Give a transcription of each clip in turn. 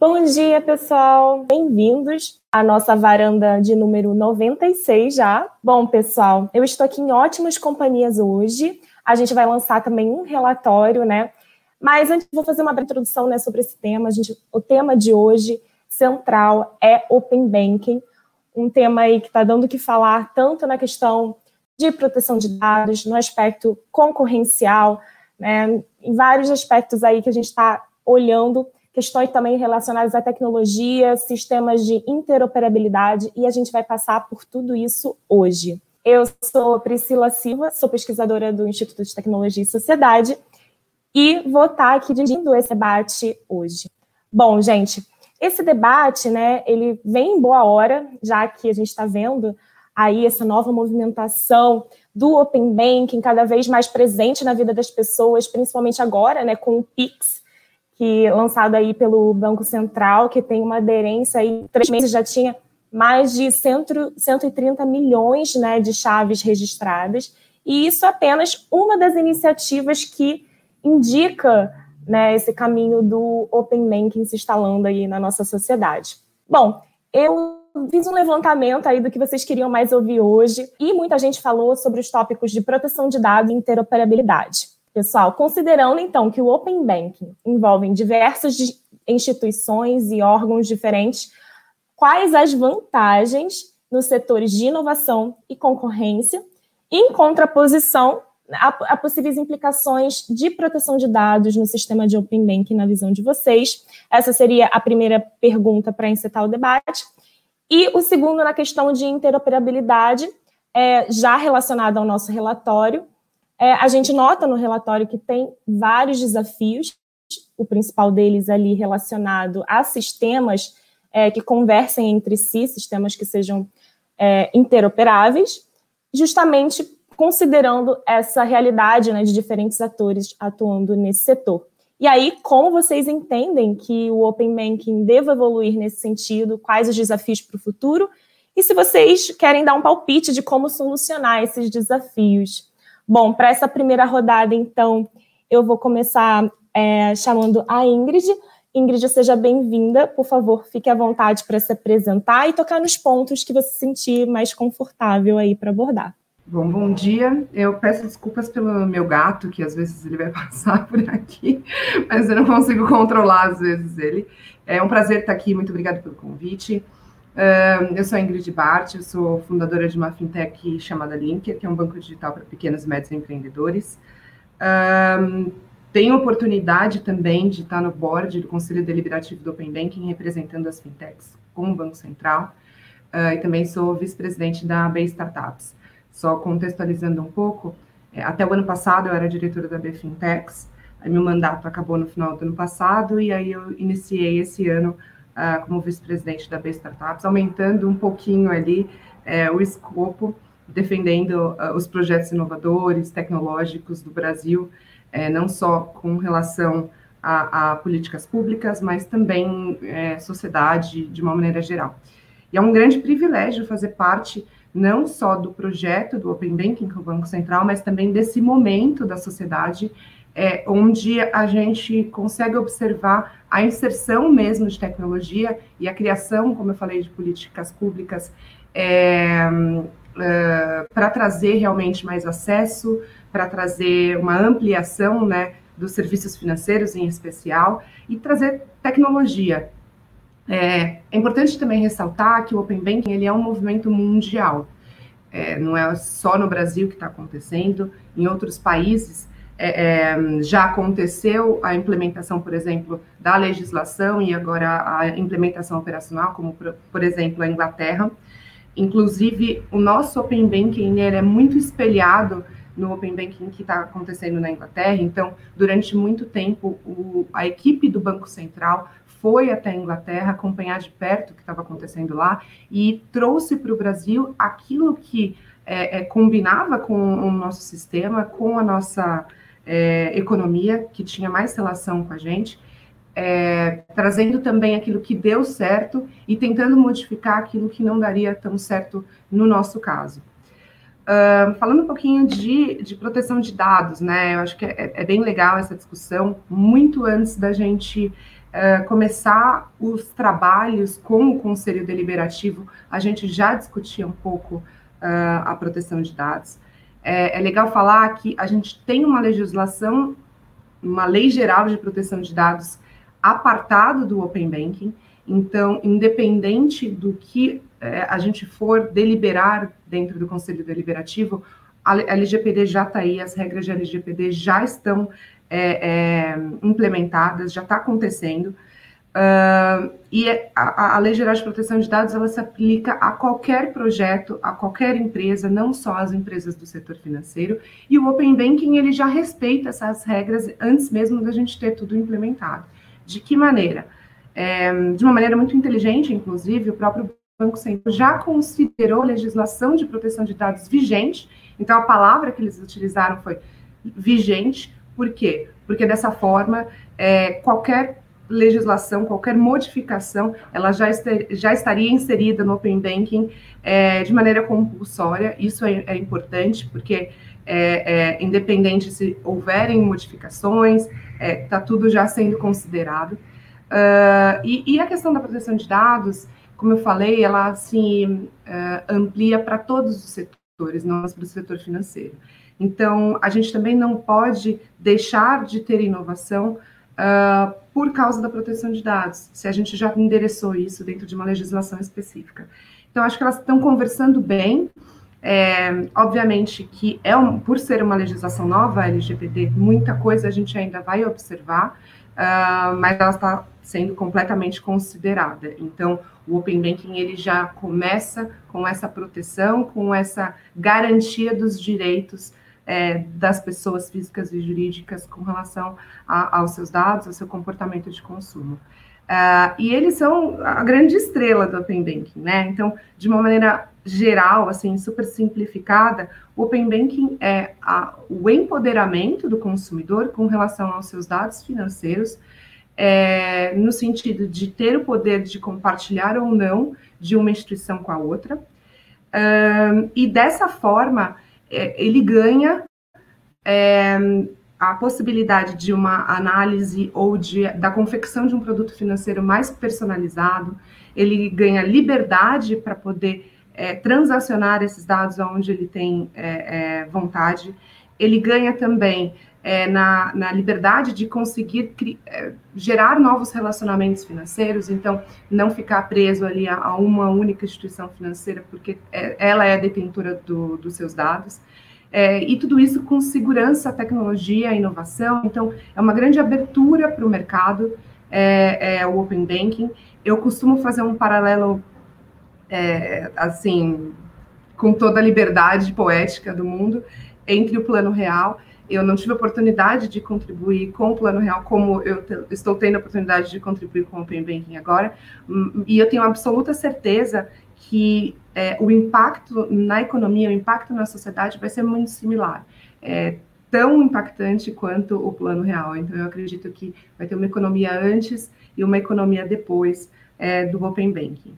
Bom dia, pessoal. Bem-vindos à nossa varanda de número 96 já. Bom, pessoal, eu estou aqui em ótimas companhias hoje. A gente vai lançar também um relatório, né? Mas antes vou fazer uma breve introdução né, sobre esse tema. A gente, o tema de hoje central é Open Banking, um tema aí que está dando o que falar tanto na questão de proteção de dados, no aspecto concorrencial, né, em vários aspectos aí que a gente está olhando questões também relacionadas à tecnologia, sistemas de interoperabilidade, e a gente vai passar por tudo isso hoje. Eu sou Priscila Silva, sou pesquisadora do Instituto de Tecnologia e Sociedade, e vou estar aqui dirigindo esse debate hoje. Bom, gente, esse debate, né, ele vem em boa hora, já que a gente está vendo aí essa nova movimentação do Open Banking cada vez mais presente na vida das pessoas, principalmente agora, né, com o Pix, que lançado aí pelo Banco Central, que tem uma aderência aí, três meses já tinha mais de 130 milhões né, de chaves registradas, e isso é apenas uma das iniciativas que indica né, esse caminho do Open Banking se instalando aí na nossa sociedade. Bom, eu fiz um levantamento aí do que vocês queriam mais ouvir hoje, e muita gente falou sobre os tópicos de proteção de dados e interoperabilidade. Pessoal, considerando então que o Open Banking envolve diversas instituições e órgãos diferentes, quais as vantagens nos setores de inovação e concorrência, em contraposição a, possíveis implicações de proteção de dados no sistema de Open Banking na visão de vocês. Essa seria a primeira pergunta para encetar o debate. E o segundo, na questão de interoperabilidade, é, já relacionado ao nosso relatório, é, a gente nota no relatório que tem vários desafios, o principal deles ali relacionado a sistemas é, que conversem entre si, sistemas que sejam é, interoperáveis, justamente considerando essa realidade né, de diferentes atores atuando nesse setor. E aí, como vocês entendem que o Open Banking deve evoluir nesse sentido? Quais os desafios para o futuro? E se vocês querem dar um palpite de como solucionar esses desafios? Bom, para essa primeira rodada, então, eu vou começar é, chamando a Ingrid. Ingrid, seja bem-vinda. Por favor, fique à vontade para se apresentar e tocar nos pontos que você se sentir mais confortável aí para abordar. Bom, bom dia. Eu peço desculpas pelo meu gato, que às vezes ele vai passar por aqui, mas eu não consigo controlar às vezes ele. É um prazer estar aqui, muito obrigada pelo convite eu sou Ingrid Bart, eu sou fundadora de uma fintech chamada Linker, que é um banco digital para pequenos e médios empreendedores. Tenho oportunidade também de estar no board do Conselho Deliberativo do Open Banking, representando as fintechs com o Banco Central, e também sou vice-presidente da B Startups. Só contextualizando um pouco, é, até o ano passado eu era diretora da B Fintechs, meu mandato acabou no final do ano passado, e aí eu iniciei esse ano uh, como vice-presidente da B Startups, aumentando um pouquinho ali uh, o escopo, defendendo uh, os projetos inovadores, tecnológicos do Brasil, eh, não só com relação a, a, políticas públicas, mas também eh, sociedade de uma maneira geral. E é um grande privilégio fazer parte não só do projeto do Open Banking com o Banco Central, mas também desse momento da sociedade é, onde a gente consegue observar a inserção mesmo de tecnologia e a criação, como eu falei, de políticas públicas é, é, para trazer realmente mais acesso, para trazer uma ampliação né, dos serviços financeiros em especial e trazer tecnologia. É, é importante também ressaltar que o Open Banking ele é um movimento mundial. É, não é só no Brasil que está acontecendo, em outros países é, é, já aconteceu a implementação, por exemplo, da legislação e agora a implementação operacional, como, por, por exemplo, a Inglaterra. Inclusive, o nosso Open Banking é muito espelhado no Open Banking que está acontecendo na Inglaterra. Então, durante muito tempo, o, a equipe do Banco Central foi até a Inglaterra acompanhar de perto o que estava acontecendo lá e trouxe para o Brasil aquilo que é, é, combinava com o nosso sistema, com a nossa é, economia, que tinha mais relação com a gente, é, trazendo também aquilo que deu certo e tentando modificar aquilo que não daria tão certo no nosso caso. Uh, falando um pouquinho de, de, proteção de dados, né? Eu acho que é, é, bem legal essa discussão, muito antes da gente uh, começar os trabalhos com o Conselho Deliberativo, a gente já discutia um pouco uh, a proteção de dados. É, é, legal falar que a gente tem uma legislação, uma lei geral de proteção de dados apartado do Open Banking, então, independente do que é, a gente for deliberar dentro do Conselho Deliberativo, a LGPD já está aí, as regras de LGPD já estão é, é, implementadas, já está acontecendo. Uh, e a, a, Lei Geral de Proteção de Dados ela se aplica a qualquer projeto, a qualquer empresa, não só as empresas do setor financeiro. E o Open Banking ele já respeita essas regras antes mesmo da gente ter tudo implementado. De que maneira? É, de uma maneira muito inteligente, inclusive, o próprio Banco Central já considerou a legislação de proteção de dados vigente. Então, a palavra que eles utilizaram foi vigente. Por quê? Porque dessa forma, é, qualquer legislação, qualquer modificação, ela já, este, já estaria inserida no Open Banking é, de maneira compulsória. Isso é, é importante, porque é, é, independente se houverem modificações, está é, tudo já sendo considerado. Uh, e, e, a questão da proteção de dados, como eu falei, ela se uh, amplia para todos os setores, não para o setor financeiro. Então, a gente também não pode deixar de ter inovação uh, por causa da proteção de dados, se a gente já endereçou isso dentro de uma legislação específica. Então, acho que elas estão conversando bem. É, obviamente que é um, por ser uma legislação nova, LGPD, muita coisa a gente ainda vai observar, uh, mas ela está sendo completamente considerada. Então, o Open Banking ele já começa com essa proteção, com essa garantia dos direitos é, das pessoas físicas e jurídicas com relação a, aos seus dados, ao seu comportamento de consumo. Uh, e eles são a grande estrela do Open Banking, né? Então, de uma maneira geral, assim, super simplificada, o Open Banking é a, o empoderamento do consumidor com relação aos seus dados financeiros, é, no sentido de ter o poder de compartilhar ou não de uma instituição com a outra. E dessa forma, ele ganha é, a possibilidade de uma análise ou de, da confecção de um produto financeiro mais personalizado, ele ganha liberdade para poder é, transacionar esses dados onde ele tem é, é, vontade, ele ganha também é, na, na, liberdade de conseguir é, gerar novos relacionamentos financeiros, então não ficar preso ali a, a uma única instituição financeira, porque é, ela é a detentora do, dos seus dados. É, e tudo isso com segurança, tecnologia, inovação. Então, é uma grande abertura para o mercado, é, é, o Open Banking. Eu costumo fazer um paralelo, assim, com toda a liberdade poética do mundo, entre o plano real. Eu não tive oportunidade de contribuir com o plano real, como eu estou tendo a oportunidade de contribuir com o Open Banking agora, e eu tenho absoluta certeza que é, o impacto na economia, o impacto na sociedade vai ser muito similar. É, tão impactante quanto o plano real. Então, eu acredito que vai ter uma economia antes e uma economia depois é, do Open Banking.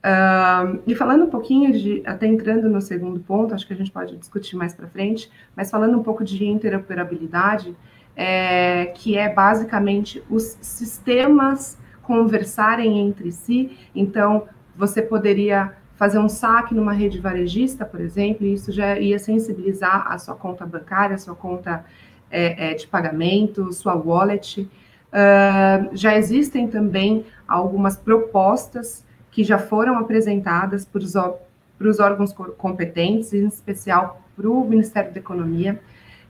Uh, e falando um pouquinho de, até entrando no segundo ponto, acho que a gente pode discutir mais para frente, mas falando um pouco de interoperabilidade, é, que é basicamente os sistemas conversarem entre si. Então, você poderia fazer um saque numa rede varejista, por exemplo, e isso já ia sensibilizar a sua conta bancária, a sua conta é, é, de pagamento, sua wallet. Uh, já existem também algumas propostas que já foram apresentadas para os, órgãos competentes, em especial para o Ministério da Economia.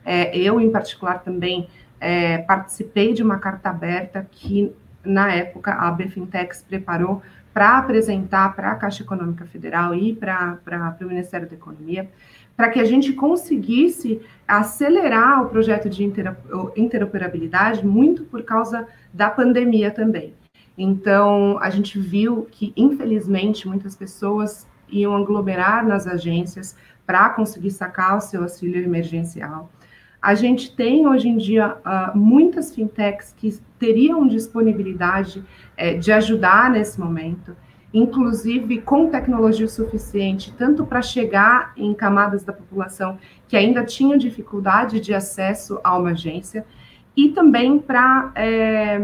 É, eu, em particular, também é, participei de uma carta aberta que, na época, a BFintex preparou para apresentar para a Caixa Econômica Federal e para o Ministério da Economia, para que a gente conseguisse acelerar o projeto de interoperabilidade, muito por causa da pandemia também. Então, a gente viu que, infelizmente, muitas pessoas iam aglomerar nas agências para conseguir sacar o seu auxílio emergencial. A gente tem hoje em dia uh, muitas fintechs que teriam disponibilidade uh, de ajudar nesse momento, inclusive com tecnologia suficiente, tanto para chegar em camadas da população que ainda tinham dificuldade de acesso a uma agência, e também para é,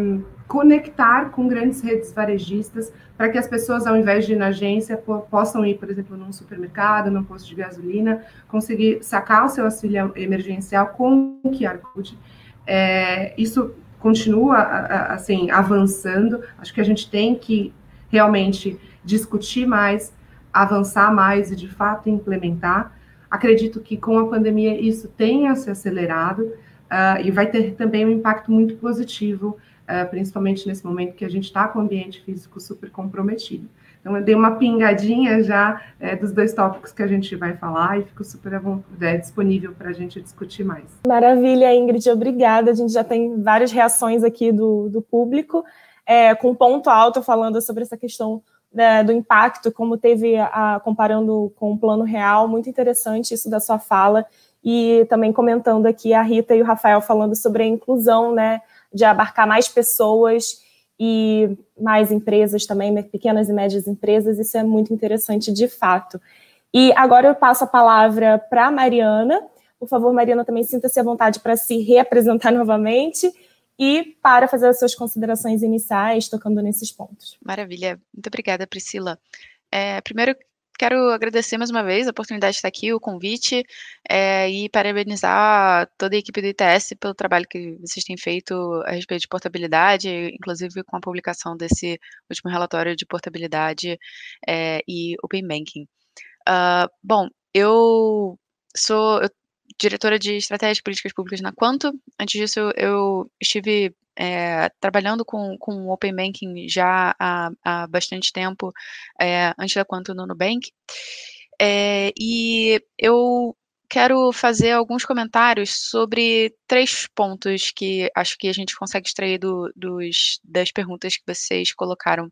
conectar com grandes redes varejistas para que as pessoas, ao invés de ir na agência, possam ir, por exemplo, num supermercado, num posto de gasolina, conseguir sacar o seu auxílio emergencial com o QR Code. É, isso continua assim avançando. Acho que a gente tem que realmente discutir mais, avançar mais e de fato implementar. Acredito que com a pandemia isso tenha se acelerado uh, e vai ter também um impacto muito positivo principalmente nesse momento que a gente está com o ambiente físico super comprometido. Então, eu dei uma pingadinha já é, dos dois tópicos que a gente vai falar e fico super é, disponível para a gente discutir mais. Maravilha, Ingrid, obrigada. A gente já tem várias reações aqui do, do público, é, com ponto alto falando sobre essa questão né, do impacto, como teve a, comparando com o plano real, muito interessante isso da sua fala, e também comentando aqui a Rita e o Rafael falando sobre a inclusão, né, de abarcar mais pessoas e mais empresas também, pequenas e médias empresas, isso é muito interessante de fato. E agora eu passo a palavra para a Mariana. Por favor, Mariana, também sinta-se à vontade para se reapresentar novamente e para fazer as suas considerações iniciais, tocando nesses pontos. Maravilha. Muito obrigada, Priscila. É, primeiro, Quero agradecer mais uma vez a oportunidade de estar aqui, o convite, é, e parabenizar toda a equipe do ITS pelo trabalho que vocês têm feito a respeito de portabilidade, inclusive com a publicação desse último relatório de portabilidade é, e Open Banking. Uh, bom, eu sou eu, diretora de estratégia de políticas públicas na Quanto. Antes disso, eu, estive é, trabalhando com, com Open Banking já há, há bastante tempo, é, antes da Quanto no Nubank. É, e eu quero fazer alguns comentários sobre três pontos que acho que a gente consegue extrair do, dos, das perguntas que vocês colocaram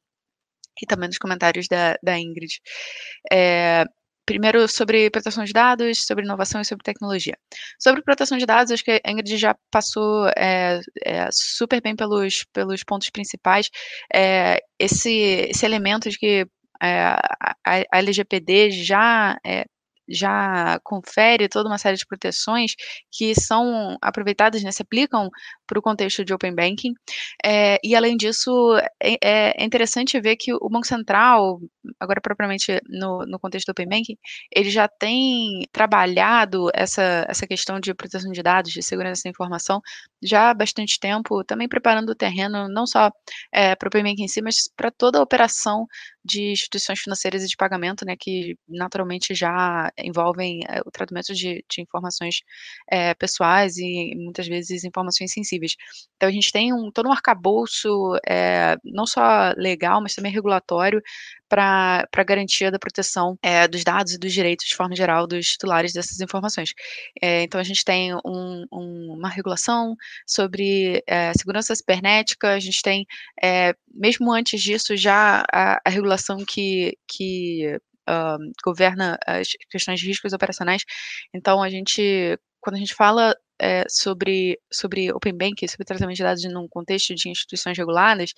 e também dos comentários da, da Ingrid. É, primeiro sobre proteção de dados, sobre inovação e sobre tecnologia. Sobre proteção de dados, acho que a Ingrid já passou é, é, super bem pelos, pelos pontos principais. É, esse, esse elemento de que a, a LGPD já já confere toda uma série de proteções que são aproveitadas, né, se aplicam para o contexto de Open Banking. É, e, além disso, é, é, interessante ver que o Banco Central, agora propriamente no, no contexto do Open Banking, ele já tem trabalhado essa, essa questão de proteção de dados, de segurança da informação, já há bastante tempo, também preparando o terreno não só é, para o Open Banking em si, mas para toda a operação de instituições financeiras e de pagamento, né, que naturalmente já envolvem é, o tratamento de, de informações é, pessoais e muitas vezes informações sensíveis. Então a gente tem um, todo um arcabouço, é, não só legal, mas também regulatório, para a garantia da proteção é, dos dados e dos direitos, de forma geral, dos titulares dessas informações. É, então, a gente tem um, um, uma regulação sobre é, segurança cibernética, a gente tem, mesmo antes disso, já a, a regulação que, que uh, governa as questões de riscos operacionais. Então, a gente, quando a gente fala é, sobre, sobre Open Banking, sobre tratamento de dados num contexto de instituições reguladas,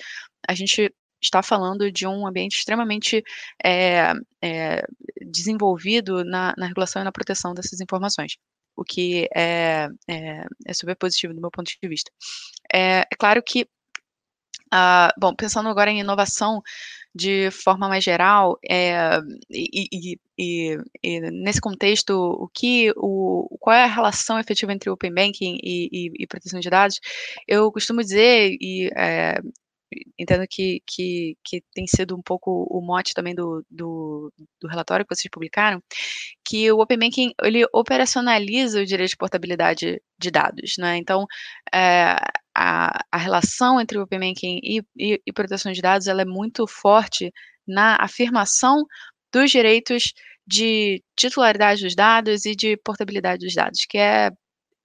a gente está falando de um ambiente extremamente é, é, desenvolvido na, na, regulação e na proteção dessas informações, o que é, é, é super positivo do meu ponto de vista. É, é claro que, uh, bom, pensando agora em inovação de forma mais geral, é, e, e, e, e, nesse contexto, o que, o, qual é a relação efetiva entre Open Banking e, proteção de dados? Eu costumo dizer, e é, entendo que, que, que tem sido um pouco o mote também do, do, do, relatório que vocês publicaram, que o Open Banking, ele operacionaliza o direito de portabilidade de dados, né? Então, é, a, a relação entre o Open Banking e, e, e proteção de dados, ela é muito forte na afirmação dos direitos de titularidade dos dados e de portabilidade dos dados, que é,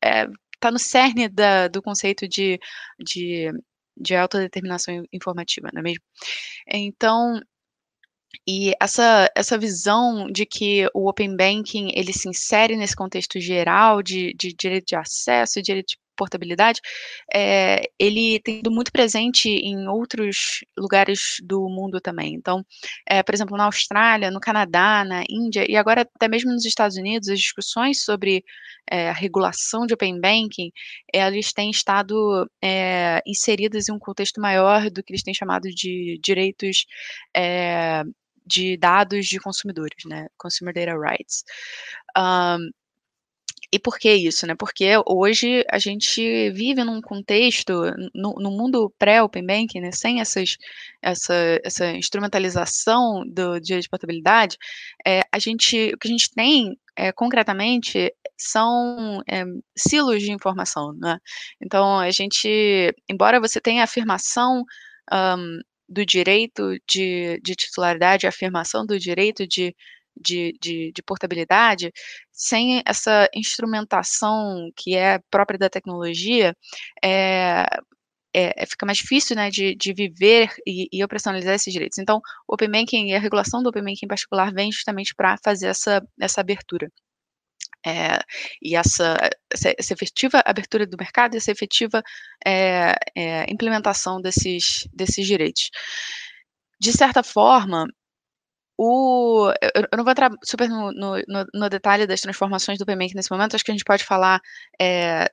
é está no cerne da, do conceito de, de de autodeterminação informativa, não é mesmo? Então, e essa, essa visão de que o Open Banking ele se insere nesse contexto geral de, de direito de acesso direito de portabilidade, é, ele tem sido muito presente em outros lugares do mundo também. Então, é, por exemplo, na Austrália, no Canadá, na Índia e agora até mesmo nos Estados Unidos, as discussões sobre é, a regulação de open banking, eles têm estado inseridas em um contexto maior do que eles têm chamado de direitos de dados de consumidores, né? Consumer Data Rights. Um, e por que isso, né? Porque hoje a gente vive num contexto, no, no mundo pré-open banking, né, sem essas, essa, essa instrumentalização do dia de portabilidade, é, a gente, o que a gente tem é, concretamente são é, silos de informação, né? Então a gente, embora você tenha afirmação um, do direito de, de titularidade, afirmação do direito de de, de, de, portabilidade, sem essa instrumentação que é própria da tecnologia, é, é, fica mais difícil né, de, de viver e, e, operacionalizar esses direitos. Então, o Open Banking e a regulação do Open Banking em particular vem justamente para fazer essa, essa abertura. É, e essa, essa, essa, efetiva abertura do mercado, essa efetiva é, é, implementação desses, desses direitos. De certa forma, o, eu, não vou entrar super no, no, no, detalhe das transformações do PMake nesse momento, acho que a gente pode falar, é,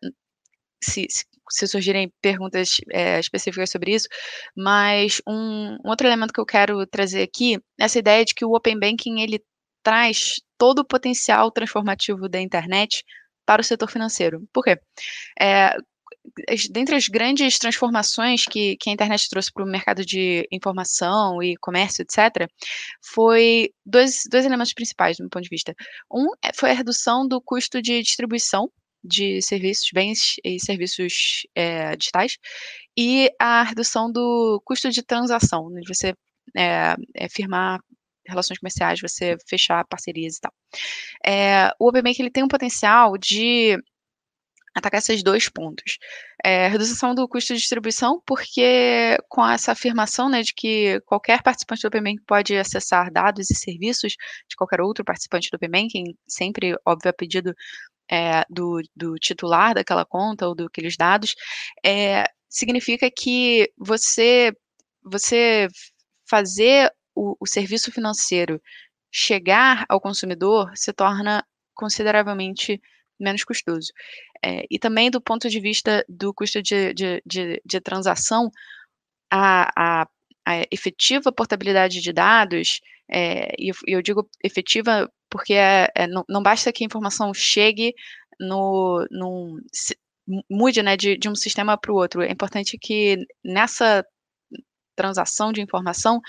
se, se, se, surgirem perguntas é, específicas sobre isso, mas um, um, outro elemento que eu quero trazer aqui, é essa ideia de que o Open Banking, ele traz todo o potencial transformativo da internet para o setor financeiro. Por quê? É, dentre as grandes transformações que, que a internet trouxe para o mercado de informação e comércio, etc., foi dois, dois elementos principais, do meu ponto de vista. Um é, foi a redução do custo de distribuição de serviços, bens e serviços é, digitais, e a redução do custo de transação, né, de você é, é, firmar relações comerciais, você fechar parcerias e tal. É, o OpenBank ele tem um potencial de atacar esses dois pontos. É, redução do custo de distribuição, porque com essa afirmação né, de que qualquer participante do Banking pode acessar dados e serviços de qualquer outro participante do Banking, sempre, óbvio, a pedido é, do, do, titular daquela conta ou daqueles dados, é, significa que você, você fazer o, o serviço financeiro chegar ao consumidor se torna consideravelmente menos custoso. É, e também do ponto de vista do custo de, de, de, de transação, a, a, a, efetiva portabilidade de dados, é, e eu, eu, digo efetiva porque é, é, não, não, basta que a informação chegue no, no mude né, de, de um sistema para o outro. É importante que nessa transação de informação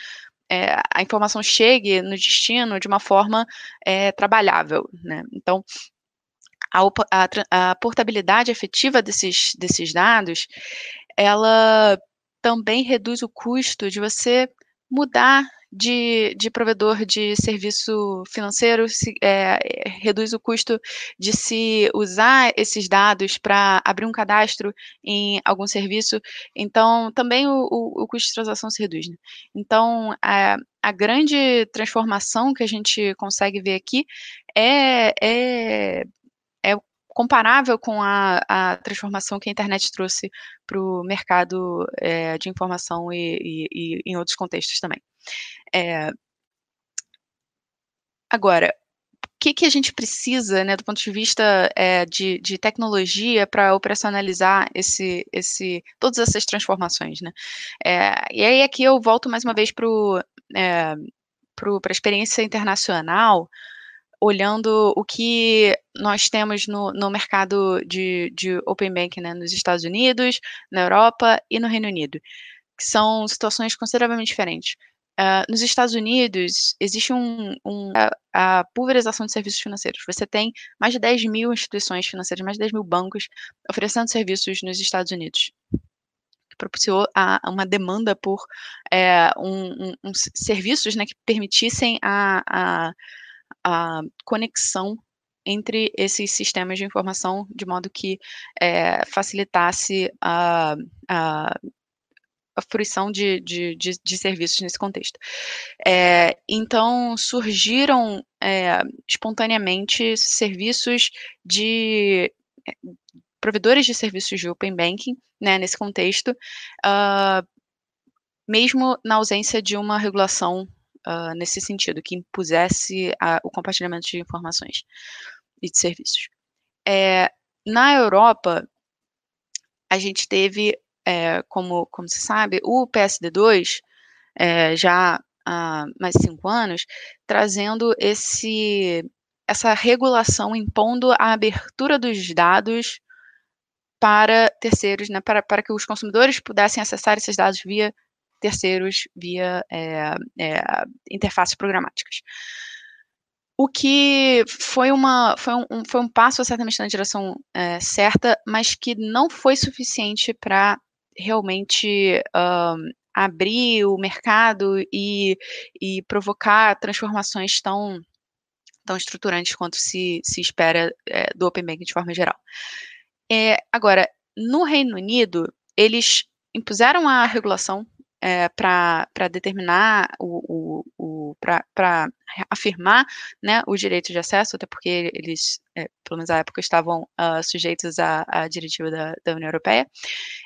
é, a informação chegue no destino de uma forma é, trabalhável. Né? Então, a, a, a, portabilidade efetiva desses, desses dados, ela também reduz o custo de você mudar de, de provedor de serviço financeiro, se, é, reduz o custo de se usar esses dados para abrir um cadastro em algum serviço. Então, também o, o, o custo de transação se reduz. Né? Então, a, a grande transformação que a gente consegue ver aqui é, é comparável com a, a transformação que a internet trouxe para o mercado é, de informação e, e, e, em outros contextos também. É, agora, o que, que a gente precisa, né, do ponto de vista é, de, de, tecnologia para operacionalizar esse, esse, todas essas transformações, né? É, e aí aqui eu volto mais uma vez para é, a experiência internacional, olhando o que nós temos no, no mercado de, de Open Banking né, nos Estados Unidos, na Europa e no Reino Unido, que são situações consideravelmente diferentes. Uh, nos Estados Unidos, existe um, um, a, a, pulverização de serviços financeiros. Você tem mais de 10 mil instituições financeiras, mais de 10 mil bancos oferecendo serviços nos Estados Unidos propiciou a, uma demanda por é, um, um, serviços né, que permitissem a, a a conexão entre esses sistemas de informação, de modo que é, facilitasse a, a, a fruição de, de, de, de, serviços nesse contexto. É, então, surgiram é, espontaneamente serviços de provedores de serviços de Open Banking, né, nesse contexto, uh, mesmo na ausência de uma regulação uh, nesse sentido, que impusesse a, o compartilhamento de informações e de serviços. É, na Europa, a gente teve, é, como, como se sabe, o PSD2, é, já há mais cinco anos, trazendo esse, essa regulação, impondo a abertura dos dados para terceiros, né, para, para que os consumidores pudessem acessar esses dados via terceiros, via é, é, interfaces programáticas. O que foi, uma, foi, um, foi um passo certamente na direção é, certa, mas que não foi suficiente para realmente um, abrir o mercado e, e provocar transformações tão, tão estruturantes quanto se, se espera do Open Banking de forma geral. Agora, no Reino Unido, eles impuseram a regulação é, para determinar o, o, o para afirmar né, o direito de acesso, até porque eles, é, pelo menos na época, estavam uh, sujeitos à, à diretiva da, da, União Europeia,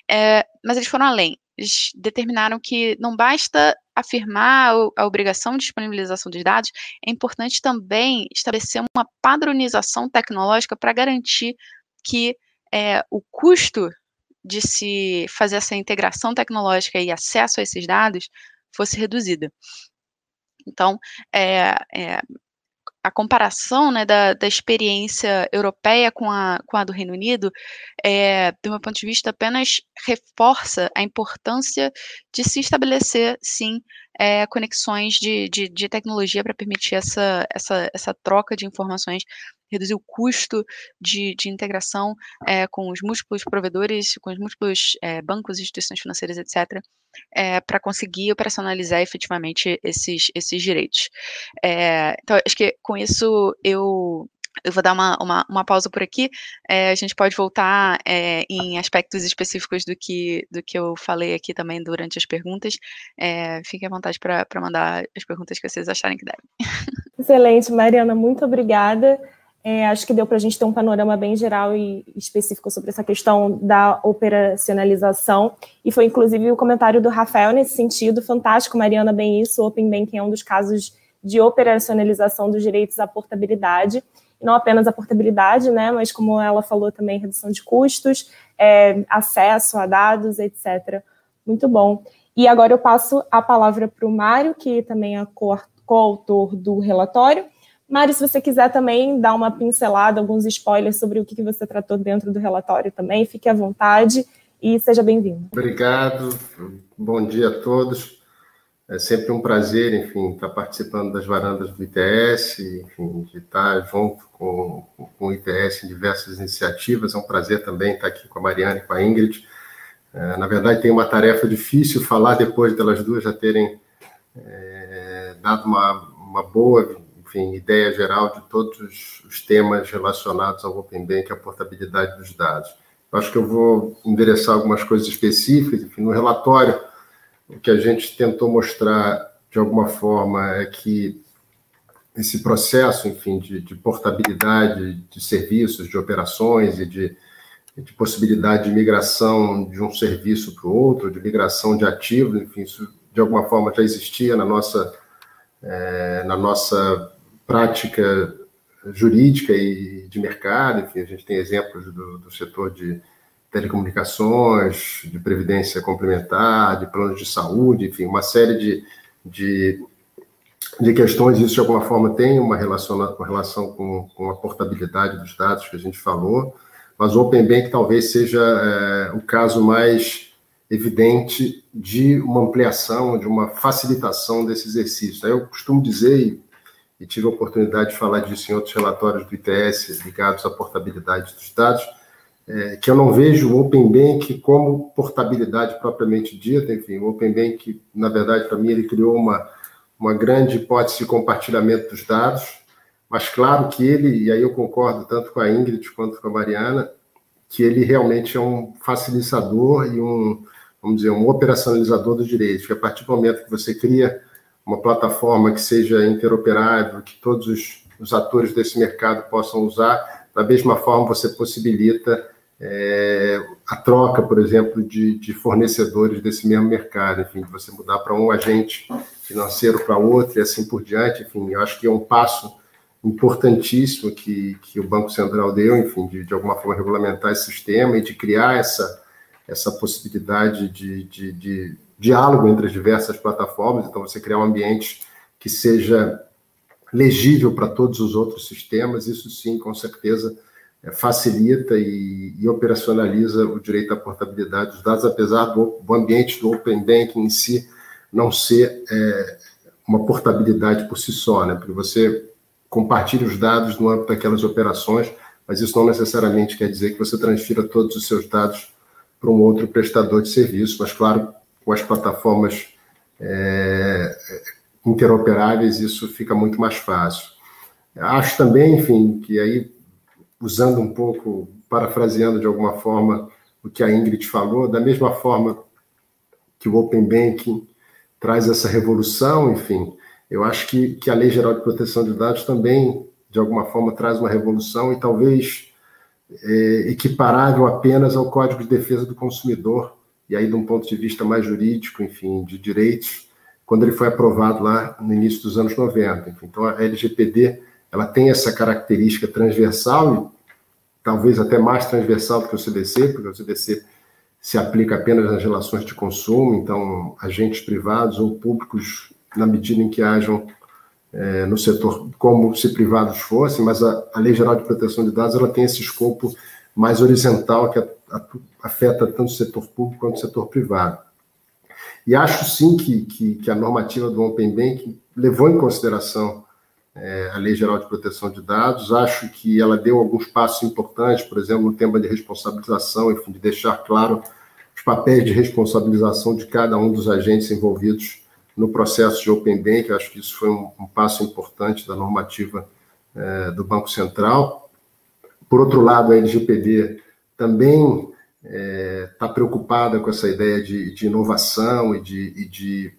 é, mas eles foram além. Eles determinaram que não basta afirmar a obrigação de disponibilização dos dados, é importante também estabelecer uma padronização tecnológica para garantir que é, o custo de se fazer essa integração tecnológica e acesso a esses dados fosse reduzida. Então, é, é, a comparação né, da, da, experiência europeia com a, com a do Reino Unido, é, do meu ponto de vista, apenas reforça a importância de se estabelecer, sim, é, conexões de, de, de tecnologia para permitir essa, essa, essa troca de informações reduzir o custo de, de integração é, com os múltiplos provedores, com os múltiplos é, bancos, instituições financeiras, etc., é, para conseguir operacionalizar efetivamente esses, esses direitos. então, acho que com isso eu eu vou dar uma, uma, uma pausa por aqui. É, a gente pode voltar é, em aspectos específicos do que, do que eu falei aqui também durante as perguntas. É, fiquem à vontade para mandar as perguntas que vocês acharem que devem. Excelente, Mariana, muito obrigada. É, acho que deu para a gente ter um panorama bem geral e específico sobre essa questão da operacionalização. E foi inclusive o comentário do Rafael nesse sentido, fantástico, Mariana, bem isso. O Open Banking é um dos casos de operacionalização dos direitos à portabilidade. E não apenas a portabilidade, né, mas como ela falou também, redução de custos, é, acesso a dados, etc. Muito bom. E agora eu passo a palavra para o Mário, que também é coautor do relatório Mari, se você quiser também dar uma pincelada, alguns spoilers sobre o que você tratou dentro do relatório também, fique à vontade e seja bem-vindo. Obrigado, bom dia a todos. É sempre um prazer, enfim, estar participando das varandas do ITS, enfim, de estar junto com, com o ITS em diversas iniciativas. É um prazer também estar aqui com a Mariana e com a Ingrid. É, na verdade, tem uma tarefa difícil falar depois delas duas já terem é, dado uma, uma boa enfim, ideia geral de todos os temas relacionados ao Open Bank e à portabilidade dos dados. Acho que eu vou endereçar algumas coisas específicas. Enfim, no relatório, o que a gente tentou mostrar de alguma forma é que esse processo, enfim, de, de portabilidade de serviços, de operações e de, de possibilidade de migração de um serviço para o outro, de migração de ativos, enfim, isso de alguma forma já existia na nossa, é, na nossa prática jurídica e de mercado, enfim, a gente tem exemplos do, do setor de telecomunicações, de previdência complementar, de planos de saúde, enfim, uma série de, de, de questões. Isso, de alguma forma, tem uma relação, uma relação com, com a portabilidade dos dados que a gente falou, mas o Open Bank talvez seja é, o caso mais evidente de uma ampliação, de uma facilitação desse exercício. Eu costumo dizer, e tive a oportunidade de falar disso em outros relatórios do ITS ligados à portabilidade dos dados, é, que eu não vejo o Open Bank como portabilidade propriamente dita, enfim, o Open Bank, na verdade, para mim, ele criou uma, uma grande hipótese de compartilhamento dos dados, mas claro que ele, e aí eu concordo tanto com a Ingrid quanto com a Mariana, que ele realmente é um facilitador e um, vamos dizer, um operacionalizador dos direitos, que a partir do momento que você cria uma plataforma que seja interoperável, que todos os, os atores desse mercado possam usar. Da mesma forma, você possibilita é, a troca, por exemplo, de, de, fornecedores desse mesmo mercado, enfim, você mudar para um agente financeiro para outro e assim por diante, enfim, eu acho que é um passo importantíssimo que, que o Banco Central deu, enfim, de, de alguma forma regulamentar esse sistema e de criar essa, essa possibilidade de, de, de diálogo entre as diversas plataformas, então você criar um ambiente que seja legível para todos os outros sistemas, isso sim, com certeza, é, facilita e, e, operacionaliza o direito à portabilidade dos dados, apesar do, do ambiente do Open Banking em si não ser é, uma portabilidade por si só, né? porque você compartilha os dados no âmbito daquelas operações, mas isso não necessariamente quer dizer que você transfira todos os seus dados para um outro prestador de serviço, mas claro, com as plataformas é, interoperáveis isso fica muito mais fácil. Acho também, enfim, que aí usando um pouco, parafraseando de alguma forma o que a Ingrid falou, da mesma forma que o Open Banking traz essa revolução, enfim, eu acho que, que a Lei Geral de Proteção de Dados também, de alguma forma, traz uma revolução e talvez é, equiparável apenas ao Código de Defesa do Consumidor, e aí de um ponto de vista mais jurídico, enfim, de direitos, quando ele foi aprovado lá no início dos anos 90. Enfim, então, a LGPD ela tem essa característica transversal, talvez até mais transversal do que o CDC, porque o CDC se aplica apenas nas relações de consumo, então agentes privados ou públicos, na medida em que hajam é, no setor como se privados fossem, mas a, a, Lei Geral de Proteção de Dados ela tem esse escopo mais horizontal que afeta tanto o setor público quanto o setor privado. E acho sim que, que, que a normativa do Open Banking levou em consideração é, a Lei Geral de Proteção de Dados. Acho que ela deu alguns passos importantes, por exemplo, no tema de responsabilização, enfim, de deixar claro os papéis de responsabilização de cada um dos agentes envolvidos no processo de Open Bank. Acho que isso foi um, um passo importante da normativa é, do Banco Central. Por outro lado, a LGPD também está é, tá preocupada com essa ideia de, de inovação e de, e de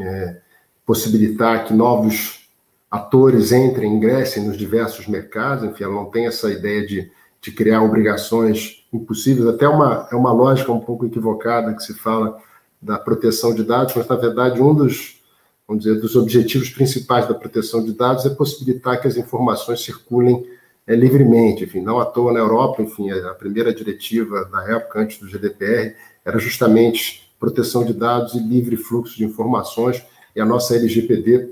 é, possibilitar que novos atores entrem, ingressem nos diversos mercados, enfim, ela não tem essa ideia de, de criar obrigações impossíveis, até uma, é uma lógica um pouco equivocada que se fala da proteção de dados, mas, na verdade, um dos, vamos dizer, dos objetivos principais da proteção de dados é possibilitar que as informações circulem é, livremente, enfim, não à toa na Europa, enfim, a primeira diretiva da época, antes do GDPR, era justamente proteção de dados e livre fluxo de informações, e a nossa LGPD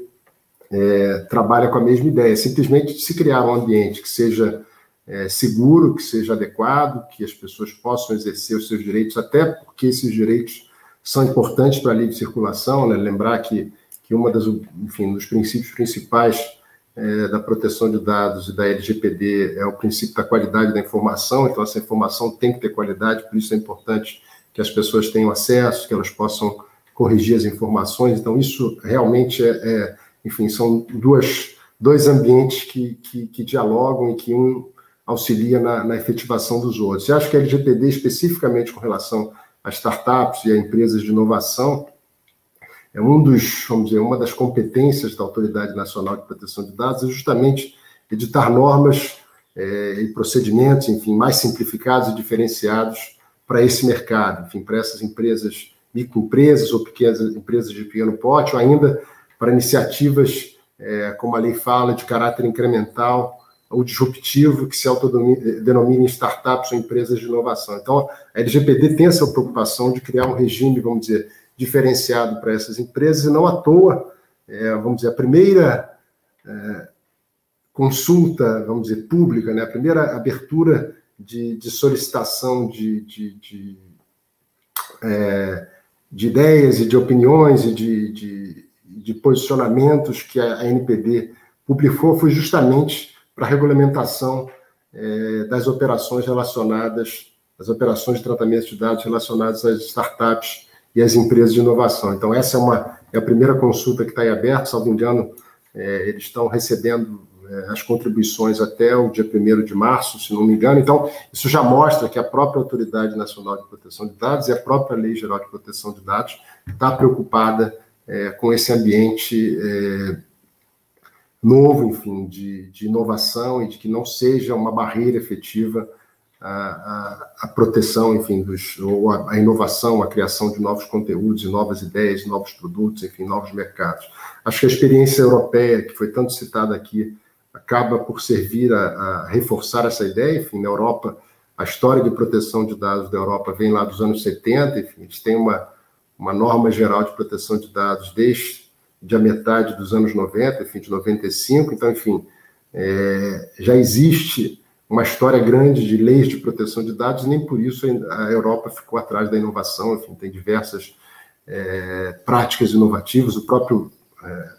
é, trabalha com a mesma ideia, simplesmente de se criar um ambiente que seja é, seguro, que seja adequado, que as pessoas possam exercer os seus direitos, até porque esses direitos são importantes para a livre circulação, né? lembrar que, que uma das, enfim, dos princípios principais é, da proteção de dados e da LGPD é o princípio da qualidade da informação, então essa informação tem que ter qualidade, por isso é importante que as pessoas tenham acesso, que elas possam corrigir as informações, então isso realmente é, é enfim, são duas, dois ambientes que, que, que dialogam e que um auxilia na, na, efetivação dos outros. E acho que a LGPD, especificamente com relação a startups e a empresas de inovação, é um dos, vamos dizer, uma das competências da Autoridade Nacional de Proteção de Dados é justamente editar normas é, e procedimentos, enfim, mais simplificados e diferenciados para esse mercado, enfim, para essas empresas, microempresas ou pequenas empresas de pequeno porte, ou ainda para iniciativas, é, como a lei fala, de caráter incremental ou disruptivo, que se autodenominem startups ou empresas de inovação. Então, a LGPD tem essa preocupação de criar um regime, vamos dizer, diferenciado para essas empresas, e não à toa, é, vamos dizer, a primeira é, consulta, vamos dizer, pública, né, a primeira abertura de, de solicitação de, de, de, é, de, ideias e de opiniões e de, de posicionamentos que a NPD publicou foi justamente para a regulamentação é, das operações relacionadas, as operações de tratamento de dados relacionadas às startups e às empresas de inovação. Então, essa é, uma, é a primeira consulta que está em aberto, salvo engano, é, eles estão recebendo é, as contribuições até o dia 1 de março, se não me engano. Então, isso já mostra que a própria Autoridade Nacional de Proteção de Dados e a própria Lei Geral de Proteção de Dados está preocupada é, com esse ambiente é, novo, enfim, de, de, inovação e de que não seja uma barreira efetiva a, a, a, proteção, enfim, dos, ou a, a, inovação, a criação de novos conteúdos, novas ideias, novos produtos, enfim, novos mercados. Acho que a experiência europeia, que foi tanto citada aqui, acaba por servir a, reforçar essa ideia. Enfim, na Europa, a história de proteção de dados da Europa vem lá dos anos 70, enfim, eles têm uma, uma norma geral de proteção de dados desde de a metade dos anos 90, enfim, de 95, então, enfim, é, já existe uma história grande de leis de proteção de dados, nem por isso a Europa ficou atrás da inovação, enfim, tem diversas é, práticas inovativas, o próprio é,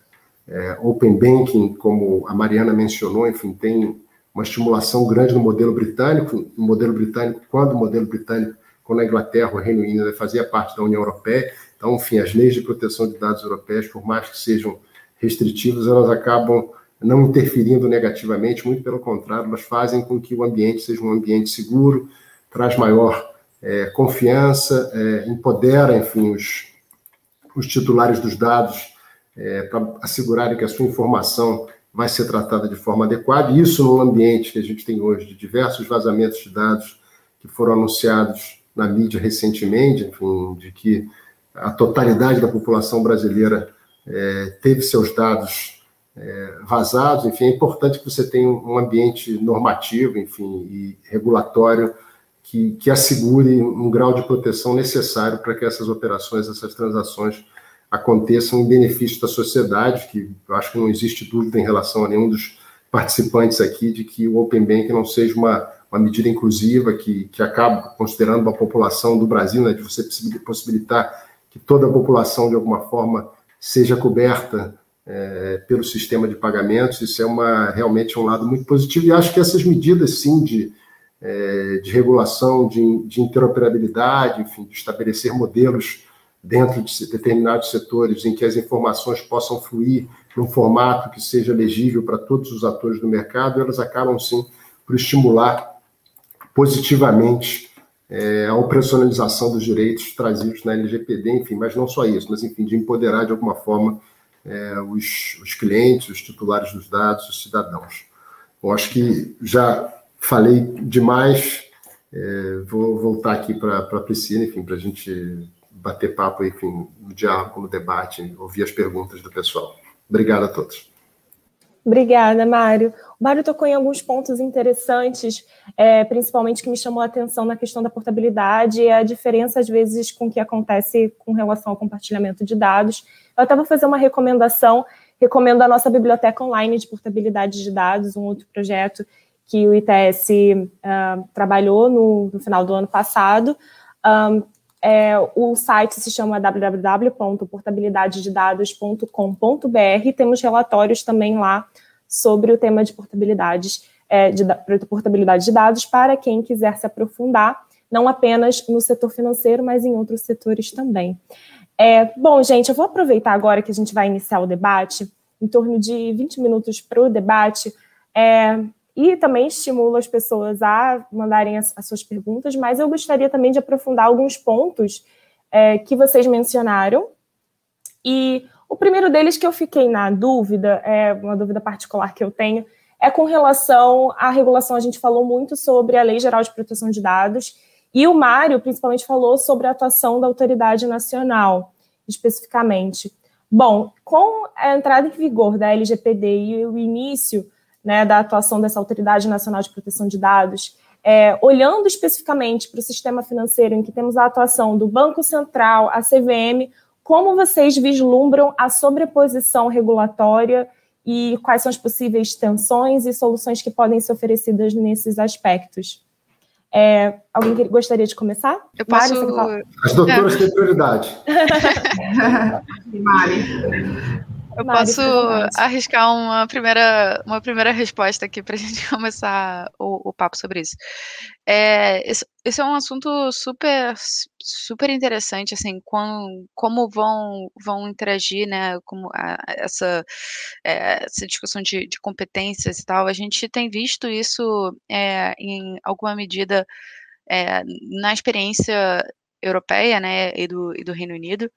é, Open Banking, como a Mariana mencionou, enfim, tem uma estimulação grande no modelo britânico, no modelo britânico, quando o modelo britânico, quando a Inglaterra, o Reino Unido fazia parte da União Europeia, então, enfim, as leis de proteção de dados europeias, por mais que sejam restritivas, elas acabam não interferindo negativamente, muito pelo contrário, elas fazem com que o ambiente seja um ambiente seguro, traz maior é, confiança, é, empodera, enfim, os, os titulares dos dados é, para assegurarem que a sua informação vai ser tratada de forma adequada, e isso num ambiente que a gente tem hoje de diversos vazamentos de dados que foram anunciados na mídia recentemente, enfim, de que a totalidade da população brasileira é, teve seus dados é, vazados, enfim, é importante que você tenha um ambiente normativo, enfim, e regulatório que, que assegure um grau de proteção necessário para que essas operações, essas transações aconteçam em benefício da sociedade, que eu acho que não existe dúvida em relação a nenhum dos participantes aqui de que o Open Bank não seja uma, uma medida inclusiva que, que acaba considerando a população do Brasil, né, de você possibilitar que toda a população, de alguma forma, seja coberta é, pelo sistema de pagamentos. Isso é uma, realmente um lado muito positivo. E acho que essas medidas, sim, de, é, de regulação, de, de interoperabilidade, enfim, de estabelecer modelos dentro de determinados setores em que as informações possam fluir num formato que seja legível para todos os atores do mercado, elas acabam, sim, por estimular positivamente é, a operacionalização dos direitos trazidos na LGPD, enfim, mas não só isso, mas, enfim, de empoderar de alguma forma é, os, os clientes, os titulares dos dados, os cidadãos. Eu acho que já falei demais, é, vou voltar aqui para a Priscila, enfim, para a gente bater papo, enfim, no diálogo, no debate, ouvir as perguntas do pessoal. Obrigado a todos. Obrigada, Mário. O Mário tocou em alguns pontos interessantes, é, principalmente que me chamou a atenção na questão da portabilidade e a diferença, às vezes, com o que acontece com relação ao compartilhamento de dados. Eu até vou fazer uma recomendação, recomendo a nossa biblioteca online de portabilidade de dados, um outro projeto que o ITS uh, ah, trabalhou no, no, final do ano passado. Um, é, o site se chama www.portabilidadededados.com.br. Temos relatórios também lá sobre o tema de portabilidades, é, de, de portabilidade de dados para quem quiser se aprofundar, não apenas no setor financeiro, mas em outros setores também. É, bom, gente, eu vou aproveitar agora que a gente vai iniciar o debate, em torno de 20 minutos para o debate, é, e também estimulo as pessoas a mandarem as, as, suas perguntas, mas eu gostaria também de aprofundar alguns pontos é, que vocês mencionaram. E o primeiro deles que eu fiquei na dúvida, é uma dúvida particular que eu tenho, é com relação à regulação. A gente falou muito sobre a Lei Geral de Proteção de Dados, e o Mário, principalmente, falou sobre a atuação da autoridade nacional, especificamente. Bom, com a entrada em vigor da LGPD e o início né, da atuação dessa Autoridade Nacional de Proteção de Dados, é, olhando especificamente para o sistema financeiro, em que temos a atuação do Banco Central, a CVM, como vocês vislumbram a sobreposição regulatória e quais são as possíveis tensões e soluções que podem ser oferecidas nesses aspectos? É, alguém que gostaria de começar? Eu posso... Mário, As doutoras têm prioridade. Mari. Eu posso arriscar uma primeira, uma primeira resposta aqui para a gente começar o, o, papo sobre isso. É, esse, esse, é um assunto super, super interessante, assim, com, como vão, vão interagir, né, como a, essa, é, essa discussão de, de, competências e tal. A gente tem visto isso é, em alguma medida é, na experiência europeia, né, e do, e do Reino Unido,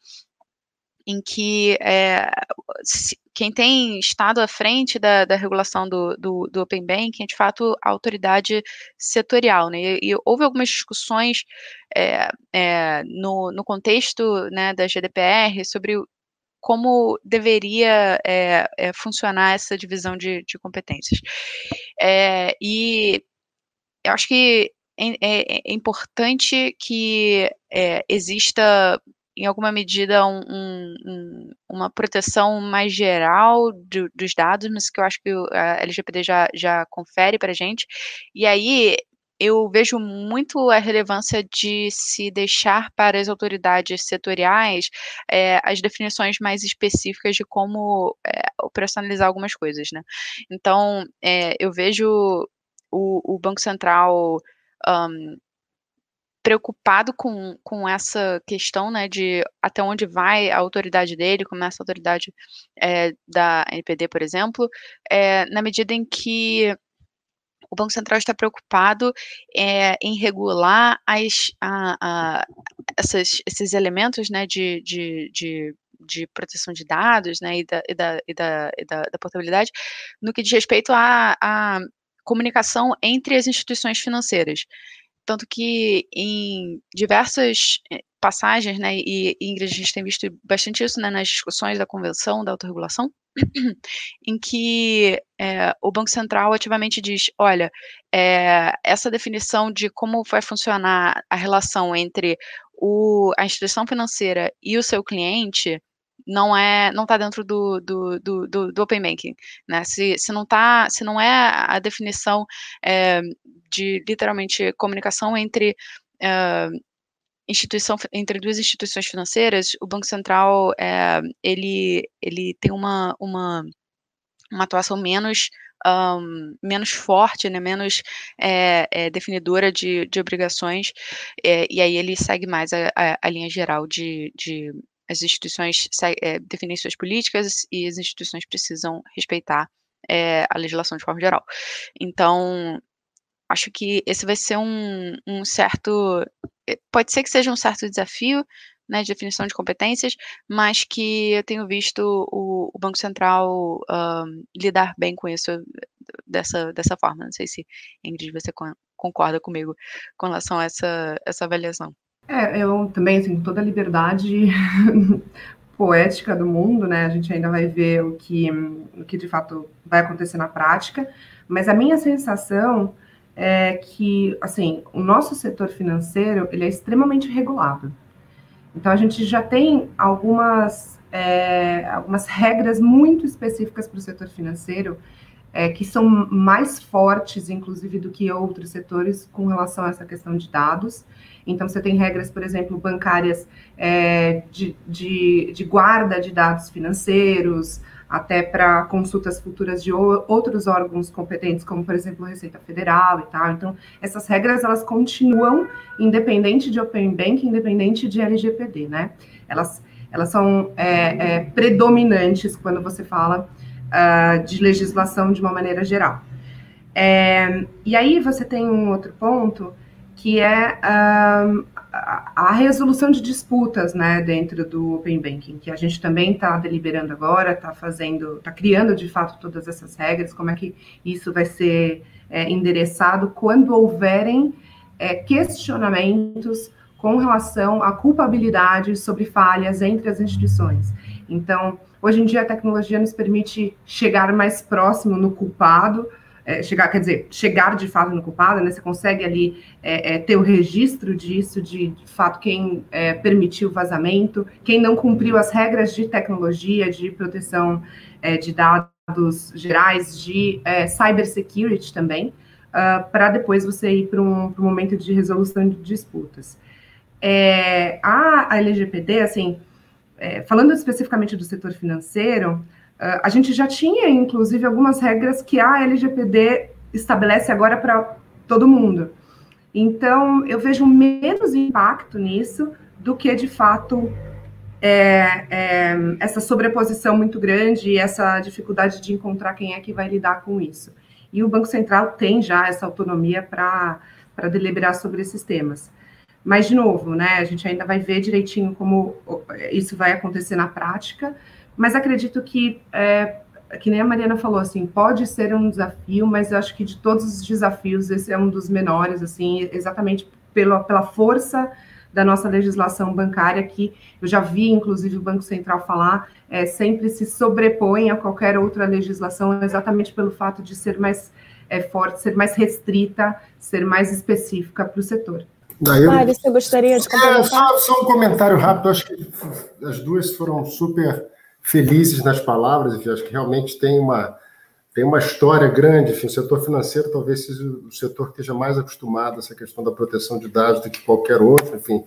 em que é, se, quem tem estado à frente da, da regulação do, do, do, Open Banking é, de fato, a autoridade setorial, né? E, e houve algumas discussões é, é, no, no contexto né, da GDPR sobre como deveria é, é, funcionar essa divisão de, de competências. É, e eu acho que é, importante que exista em alguma medida, um, um, uma proteção mais geral do, dos dados, mas que eu acho que a LGPD já, já confere para a gente. E aí, eu vejo muito a relevância de se deixar para as autoridades setoriais é, as definições mais específicas de como é, operacionalizar algumas coisas, né? Então, é, eu vejo o, o Banco Central um, preocupado com, com essa questão, né, de até onde vai a autoridade dele, como essa autoridade é, da NPD, por exemplo, é, na medida em que o Banco Central está preocupado é, em regular as, a, a, essas, esses elementos, né, de, de, de de proteção de dados, né, e da, e da, e da, e da, da portabilidade, no que diz respeito à comunicação entre as instituições financeiras. Tanto que em diversas eh, passagens, né, e, Ingrid, a gente tem visto bastante isso né, nas discussões da convenção da autorregulação, em que é, o Banco Central ativamente diz: olha, é, essa definição de como vai funcionar a relação entre o, a instituição financeira e o seu cliente não é não está dentro do, do, do, do, do open banking, né? Se, se não tá, se não é a definição é, de literalmente comunicação entre uh, instituição entre duas instituições financeiras, o Banco Central é, ele ele tem uma uma uma atuação menos um, menos forte, né, menos é, é, definidora de, de obrigações, é, e aí ele segue mais a, a, a linha geral de, de as instituições é, definem suas políticas e as instituições precisam respeitar é, a legislação de forma geral. Então, acho que esse vai ser um, um certo. Eh, pode ser que seja um certo desafio né, de definição de competências, mas que eu tenho visto o, o Banco Central um, lidar bem com isso dessa, dessa forma. Não sei se, Ingrid, você concorda comigo com relação a essa, essa avaliação. É, eu também, assim, com toda a liberdade poética do mundo, né? A gente ainda vai ver o que, o que de fato vai acontecer na prática, mas a minha sensação é que, assim, o nosso setor financeiro, ele é extremamente regulado. Então, a gente já tem algumas, é, algumas regras muito específicas para o setor financeiro, é, que são mais fortes, inclusive, do que outros setores com relação a essa questão de dados. Então, você tem regras, por exemplo, bancárias é, de, de, de, guarda de dados financeiros, até para consultas futuras de outros órgãos competentes, como, por exemplo, a Receita Federal e tal. Então, essas regras, elas continuam independente de Open Bank, independente de LGPD, né? Elas, elas são é, é, predominantes quando você fala uh, de legislação de uma maneira geral. É, e aí você tem um outro ponto que é um, a resolução de disputas, né, dentro do Open Banking, que a gente também está deliberando agora, está fazendo, está criando de fato todas essas regras, como é que isso vai ser é, endereçado quando houverem é, questionamentos com relação à culpabilidade sobre falhas entre as instituições. Então, hoje em dia a tecnologia nos permite chegar mais próximo no culpado, é, chegar, quer dizer, chegar de fato no culpado, né? Você consegue ali é, é, ter o registro disso, de, de fato quem é, permitiu o vazamento, quem não cumpriu as regras de tecnologia, de proteção é, de dados gerais, de é, cybersecurity também, uh, ah, para depois você ir para um, um, momento de resolução de disputas. a, a LGPD, assim, falando especificamente do setor financeiro, a gente já tinha, inclusive, algumas regras que a LGPD estabelece agora para todo mundo. Então, eu vejo menos impacto nisso do que, de fato, é, é, essa sobreposição muito grande e essa dificuldade de encontrar quem é que vai lidar com isso. E o Banco Central tem já essa autonomia para deliberar sobre esses temas. Mas, de novo, né, a gente ainda vai ver direitinho como isso vai acontecer na prática, mas acredito que, é, que nem a Mariana falou, assim, pode ser um desafio, mas eu acho que de todos os desafios, esse é um dos menores, assim, exatamente pela, pela força da nossa legislação bancária, que eu já vi, inclusive, o Banco Central falar, é, sempre se sobrepõe a qualquer outra legislação, exatamente pelo fato de ser mais é, forte, ser mais restrita, ser mais específica para o setor. Daí eu... Mário, você gostaria de? É, só, só, um comentário rápido, acho que as duas foram super felizes nas palavras, enfim, acho que realmente tem uma, tem uma história grande, enfim, o setor financeiro talvez seja o setor que esteja mais acostumado a essa questão da proteção de dados do que qualquer outro, enfim,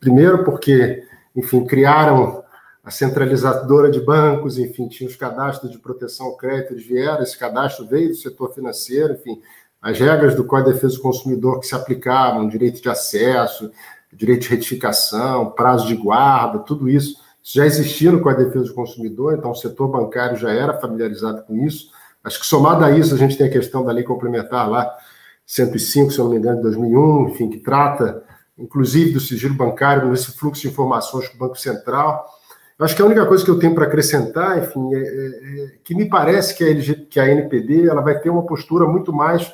primeiro porque, enfim, criaram a centralizadora de bancos, enfim, tinha os cadastros de proteção ao crédito, eles vieram, esse cadastro veio do setor financeiro, enfim, as regras do Código de Defesa do Consumidor que se aplicavam, direito de acesso, direito de retificação, prazo de guarda, tudo isso, já existia no Código de Defesa do Consumidor, então o setor bancário já era familiarizado com isso. Acho que somado a isso, a gente tem a questão da lei complementar lá, 105, se eu não me engano, de 2001, enfim, que trata, inclusive, do sigilo bancário, nesse fluxo de informações com o Banco Central. Acho que a única coisa que eu tenho para acrescentar, enfim, é, é, é, que me parece que a, LG, que a NPD ela vai ter uma postura muito mais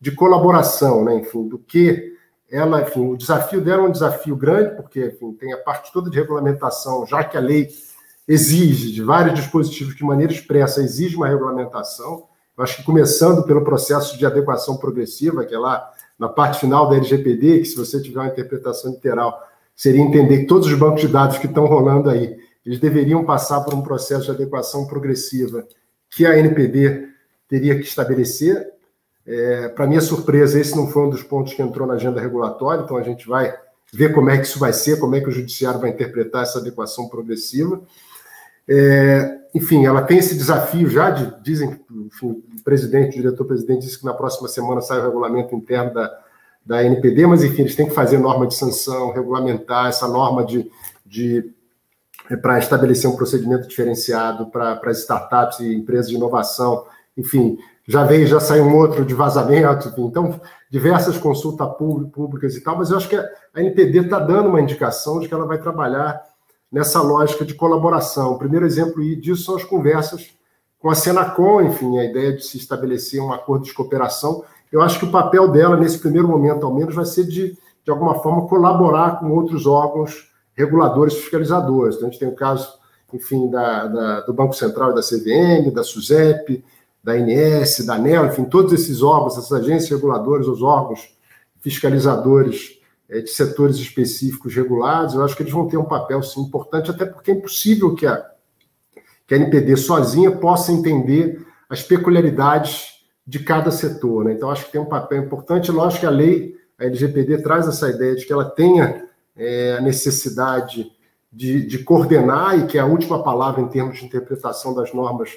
de colaboração, né, enfim, do que ela, enfim, o desafio dela é um desafio grande, porque, enfim, tem a parte toda de regulamentação, já que a lei exige de vários dispositivos de maneira expressa, exige uma regulamentação. Eu acho que começando pelo processo de adequação progressiva, que é lá na parte final da LGPD, que se você tiver uma interpretação literal, seria entender que todos os bancos de dados que estão rolando aí eles deveriam passar por um processo de adequação progressiva que a NPD teria que estabelecer. É, Para minha surpresa, esse não foi um dos pontos que entrou na agenda regulatória, então a gente vai ver como é que isso vai ser, como é que o judiciário vai interpretar essa adequação progressiva. É, enfim, ela tem esse desafio já, de, dizem que o presidente, o diretor-presidente disse que na próxima semana sai o regulamento interno da, da NPD, mas enfim, eles têm que fazer norma de sanção, regulamentar essa norma de, de é, para estabelecer um procedimento diferenciado para as startups e empresas de inovação. Enfim, já veio, já saiu um outro de vazamento, então, diversas consultas públicas e tal, mas eu acho que a NPD está dando uma indicação de que ela vai trabalhar nessa lógica de colaboração. O primeiro exemplo disso são as conversas com a Senacom, enfim, a ideia de se estabelecer um acordo de cooperação. Eu acho que o papel dela, nesse primeiro momento, ao menos, vai ser de, de alguma forma, colaborar com outros órgãos reguladores fiscalizadores. Então, a gente tem o caso, enfim, da, da, do Banco Central e da CVM, da SUSEP, da INS, da ANEL, enfim, todos esses órgãos, essas agências reguladoras, os órgãos fiscalizadores é, de setores específicos regulados, eu acho que eles vão ter um papel, sim, importante, até porque é impossível que a, que a NPD sozinha possa entender as peculiaridades de cada setor. Né? Então, acho que tem um papel importante. Lógico que a lei, a LGPD, traz essa ideia de que ela tenha é, a necessidade de, de, coordenar e que é a última palavra em termos de interpretação das normas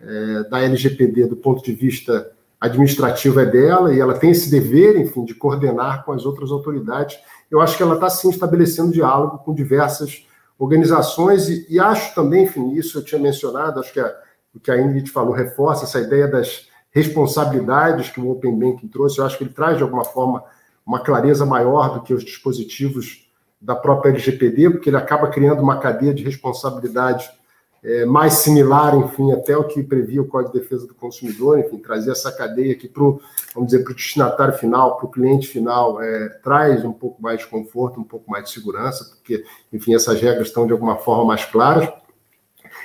é, da LGPD do ponto de vista administrativo é dela e ela tem esse dever, enfim, de coordenar com as outras autoridades. Eu acho que ela está sim estabelecendo diálogo com diversas organizações e, e, acho também, enfim, isso eu tinha mencionado, acho que o que a Ingrid falou reforça essa ideia das responsabilidades que o Open Banking trouxe. Eu acho que ele traz de alguma forma uma clareza maior do que os dispositivos da própria LGPD, porque ele acaba criando uma cadeia de responsabilidade é, mais similar, enfim, até o que previa o Código de Defesa do Consumidor, enfim, trazer essa cadeia aqui para o, vamos dizer, para o destinatário final, para o cliente final, é, traz um pouco mais de conforto, um pouco mais de segurança, porque, enfim, essas regras estão de alguma forma mais claras.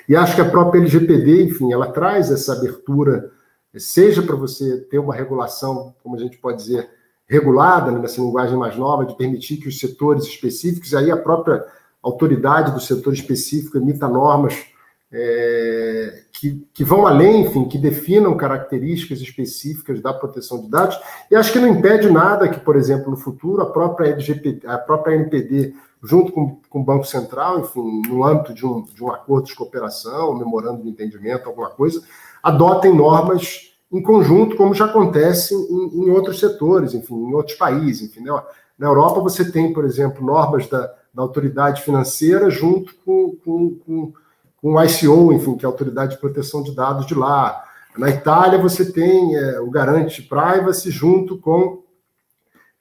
E acho que a própria LGPD, enfim, ela traz essa abertura, seja para você ter uma regulação, como a gente pode dizer, regulada, né, nessa linguagem mais nova, de permitir que os setores específicos, aí a própria autoridade do setor específico emita normas é, que, que, vão além, enfim, que definam características específicas da proteção de dados, e acho que não impede nada que, por exemplo, no futuro, a própria, LGPD, a própria NPD, junto com, com o Banco Central, enfim, no âmbito de um, de um acordo de cooperação, um memorando de entendimento, alguma coisa, adotem normas em conjunto, como já acontece em, em outros setores, enfim, em outros países. Enfim, né? Na Europa, você tem, por exemplo, normas da, da autoridade financeira junto com, com, com, com o ICO, enfim, que é a Autoridade de Proteção de Dados de lá. Na Itália, você tem é, o Garante Privacy junto com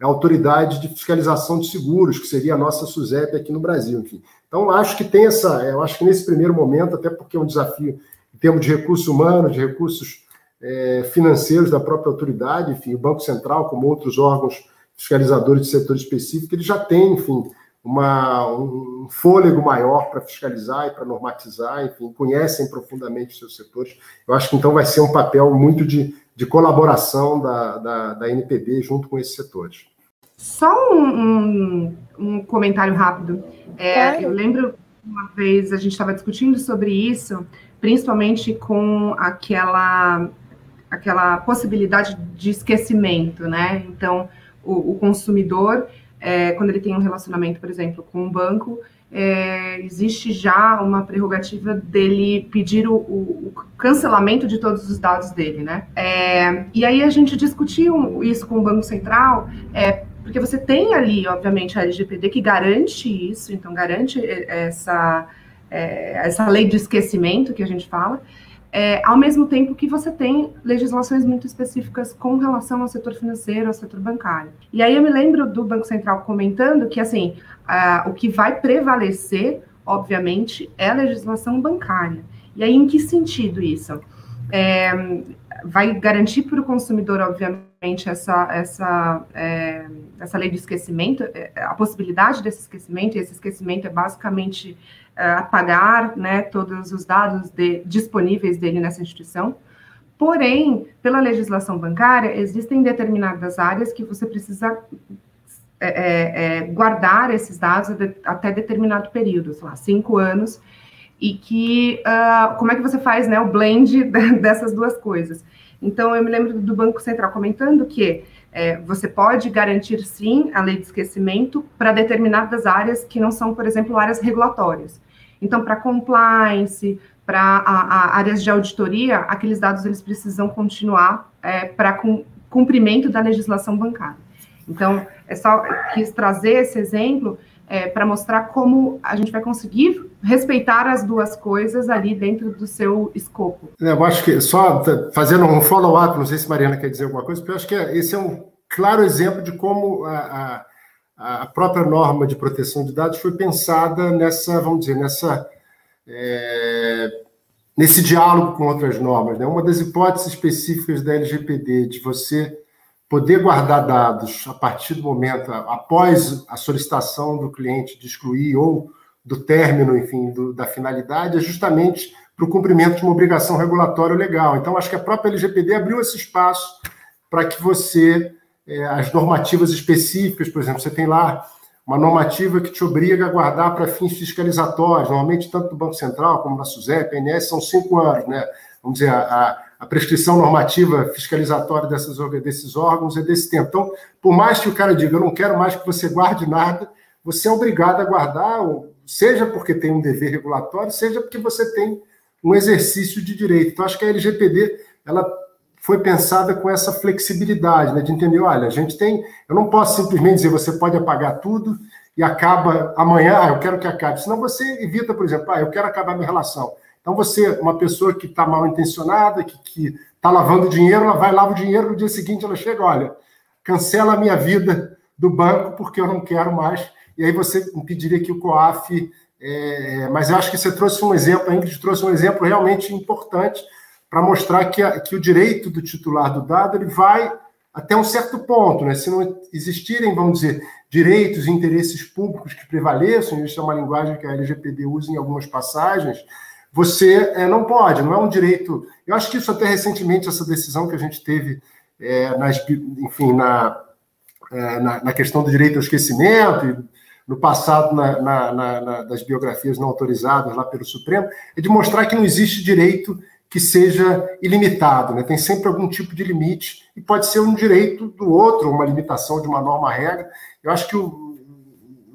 a autoridade de fiscalização de seguros, que seria a nossa SUSEP aqui no Brasil, enfim. Então, acho que tem essa, eu acho que nesse primeiro momento, até porque é um desafio em termos de recursos humanos, de recursos é, financeiros da própria autoridade, enfim, o Banco Central, como outros órgãos fiscalizadores de setor específico, ele já tem, enfim, uma, um fôlego maior para fiscalizar e para normatizar, enfim, conhecem profundamente os seus setores. Eu acho que então vai ser um papel muito de, de colaboração da, da, da NPD junto com esses setores. Só um, um, um comentário rápido. É, eu lembro uma vez a gente estava discutindo sobre isso, principalmente com aquela aquela possibilidade de esquecimento, né? Então, o, o consumidor é, quando ele tem um relacionamento, por exemplo, com um banco, é, existe já uma prerrogativa dele pedir o, o, o, cancelamento de todos os dados dele, né? É, e aí a gente discutiu isso com o Banco Central, é, porque você tem ali, obviamente, a LGPD que garante isso, então garante é, essa, é, essa lei de esquecimento que a gente fala, é, ao mesmo tempo que você tem legislações muito específicas com relação ao setor financeiro, ao setor bancário. E aí eu me lembro do Banco Central comentando que, assim, o que vai prevalecer, obviamente, é a legislação bancária. E aí, em que sentido isso? É, vai garantir para o consumidor, obviamente, essa, essa, é, essa lei de esquecimento, é, a possibilidade desse esquecimento, e esse esquecimento é basicamente é, apagar né, todos os dados de, disponíveis dele nessa instituição. Porém, pela legislação bancária, existem determinadas áreas que você precisa é, é, é guardar esses dados até determinado período, sei lá, cinco anos, e que uh, como é que você faz né, o blend dessas duas coisas. Então, eu me lembro do Banco Central comentando que é, você pode garantir sim a lei de esquecimento para determinadas áreas que não são, por exemplo, áreas regulatórias. Então, para compliance, para áreas de auditoria, aqueles dados eles precisam continuar é, para cum, cumprimento da legislação bancária. Então, é só quis trazer esse exemplo é, para mostrar como a gente vai conseguir respeitar as duas coisas ali dentro do seu escopo. É, eu acho que, só fazendo um follow-up, não sei se Mariana quer dizer alguma coisa, porque eu acho que esse é um claro exemplo de como a, a a própria norma de proteção de dados foi pensada nessa, vamos dizer, nessa é, nesse diálogo com outras normas. Né? Uma das hipóteses específicas da LGPD de você poder guardar dados a partir do momento, após a solicitação do cliente de excluir ou do término, enfim, do, da finalidade, é justamente para o cumprimento de uma obrigação regulatória legal. Então, acho que a própria LGPD abriu esse espaço para que você é, as normativas específicas, por exemplo, você tem lá uma normativa que te obriga a guardar para fins fiscalizatórios, normalmente tanto do Banco Central como da SUSEP, PNS, são cinco anos, né? Vamos dizer, a, a prescrição normativa fiscalizatória dessas, desses órgãos é desse tempo. Então, por mais que o cara diga, eu não quero mais que você guarde nada, você é obrigado a guardar, seja porque tem um dever regulatório, seja porque você tem um exercício de direito. Então, acho que a LGPD, ela foi pensada com essa flexibilidade, né, de entender, olha, a gente tem, eu não posso simplesmente dizer você pode apagar tudo e acaba amanhã, ah, eu quero que acabe, senão você evita, por exemplo, ah, eu quero acabar minha relação. Então você, uma pessoa que está mal intencionada, que está lavando dinheiro, ela vai lavar o dinheiro, no dia seguinte ela chega, olha, cancela a minha vida do banco porque eu não quero mais, e aí você impediria que o COAF, é, mas eu acho que você trouxe um exemplo, a Ingrid trouxe um exemplo realmente importante, para mostrar que, a, que o direito do titular do dado ele vai até um certo ponto, né? Se não existirem, vamos dizer, direitos e interesses públicos que prevaleçam, isso é uma linguagem que a LGPD usa em algumas passagens, você é, não pode, não é um direito. Eu acho que isso até recentemente, essa decisão que a gente teve, é, nas, enfim, na, é, na, na, questão do direito ao esquecimento, e no passado, na, na, das biografias não autorizadas lá pelo Supremo, é de mostrar que não existe direito que seja ilimitado, né? tem sempre algum tipo de limite, e pode ser um direito do outro, uma limitação de uma norma regra. Eu acho que o,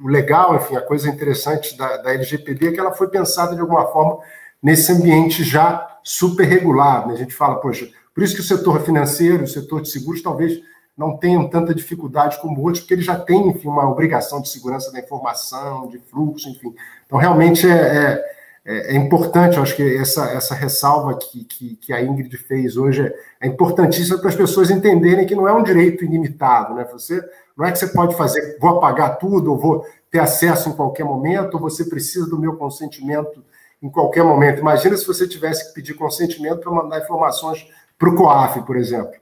o legal, enfim, a coisa interessante da, da, LGPD é que ela foi pensada de alguma forma nesse ambiente já super regulado. Né? A gente fala, poxa, por isso que o setor financeiro, o setor de seguros, talvez não tenham tanta dificuldade como outros, porque ele já tem, enfim, uma obrigação de segurança da informação, de fluxo, enfim. Então, realmente, é, é é, é, importante, eu acho que essa, essa ressalva que, que, que a Ingrid fez hoje é, é importantíssima para as pessoas entenderem que não é um direito ilimitado, né? Você não é que você pode fazer, vou apagar tudo, ou vou ter acesso em qualquer momento, ou você precisa do meu consentimento em qualquer momento. Imagina se você tivesse que pedir consentimento para mandar informações para o COAF, por exemplo,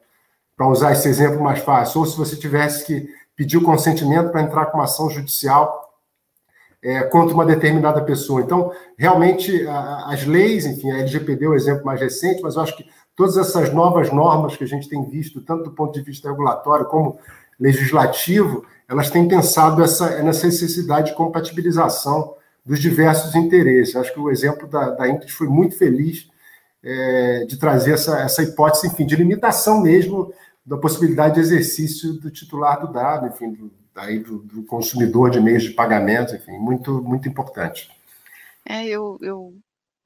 para usar esse exemplo mais fácil, ou se você tivesse que pedir o consentimento para entrar com uma ação judicial é, contra uma determinada pessoa. Então, realmente, a, as leis, enfim, a LGPD é o exemplo mais recente, mas eu acho que todas essas novas normas que a gente tem visto, tanto do ponto de vista regulatório como legislativo, elas têm pensado essa, nessa necessidade de compatibilização dos diversos interesses. Acho que o exemplo da, da foi muito feliz é, de trazer essa, essa hipótese, enfim, de limitação mesmo da possibilidade de exercício do titular do dado, enfim, do, aí do, do consumidor de meios de pagamento, enfim, muito, muito importante. É, eu, eu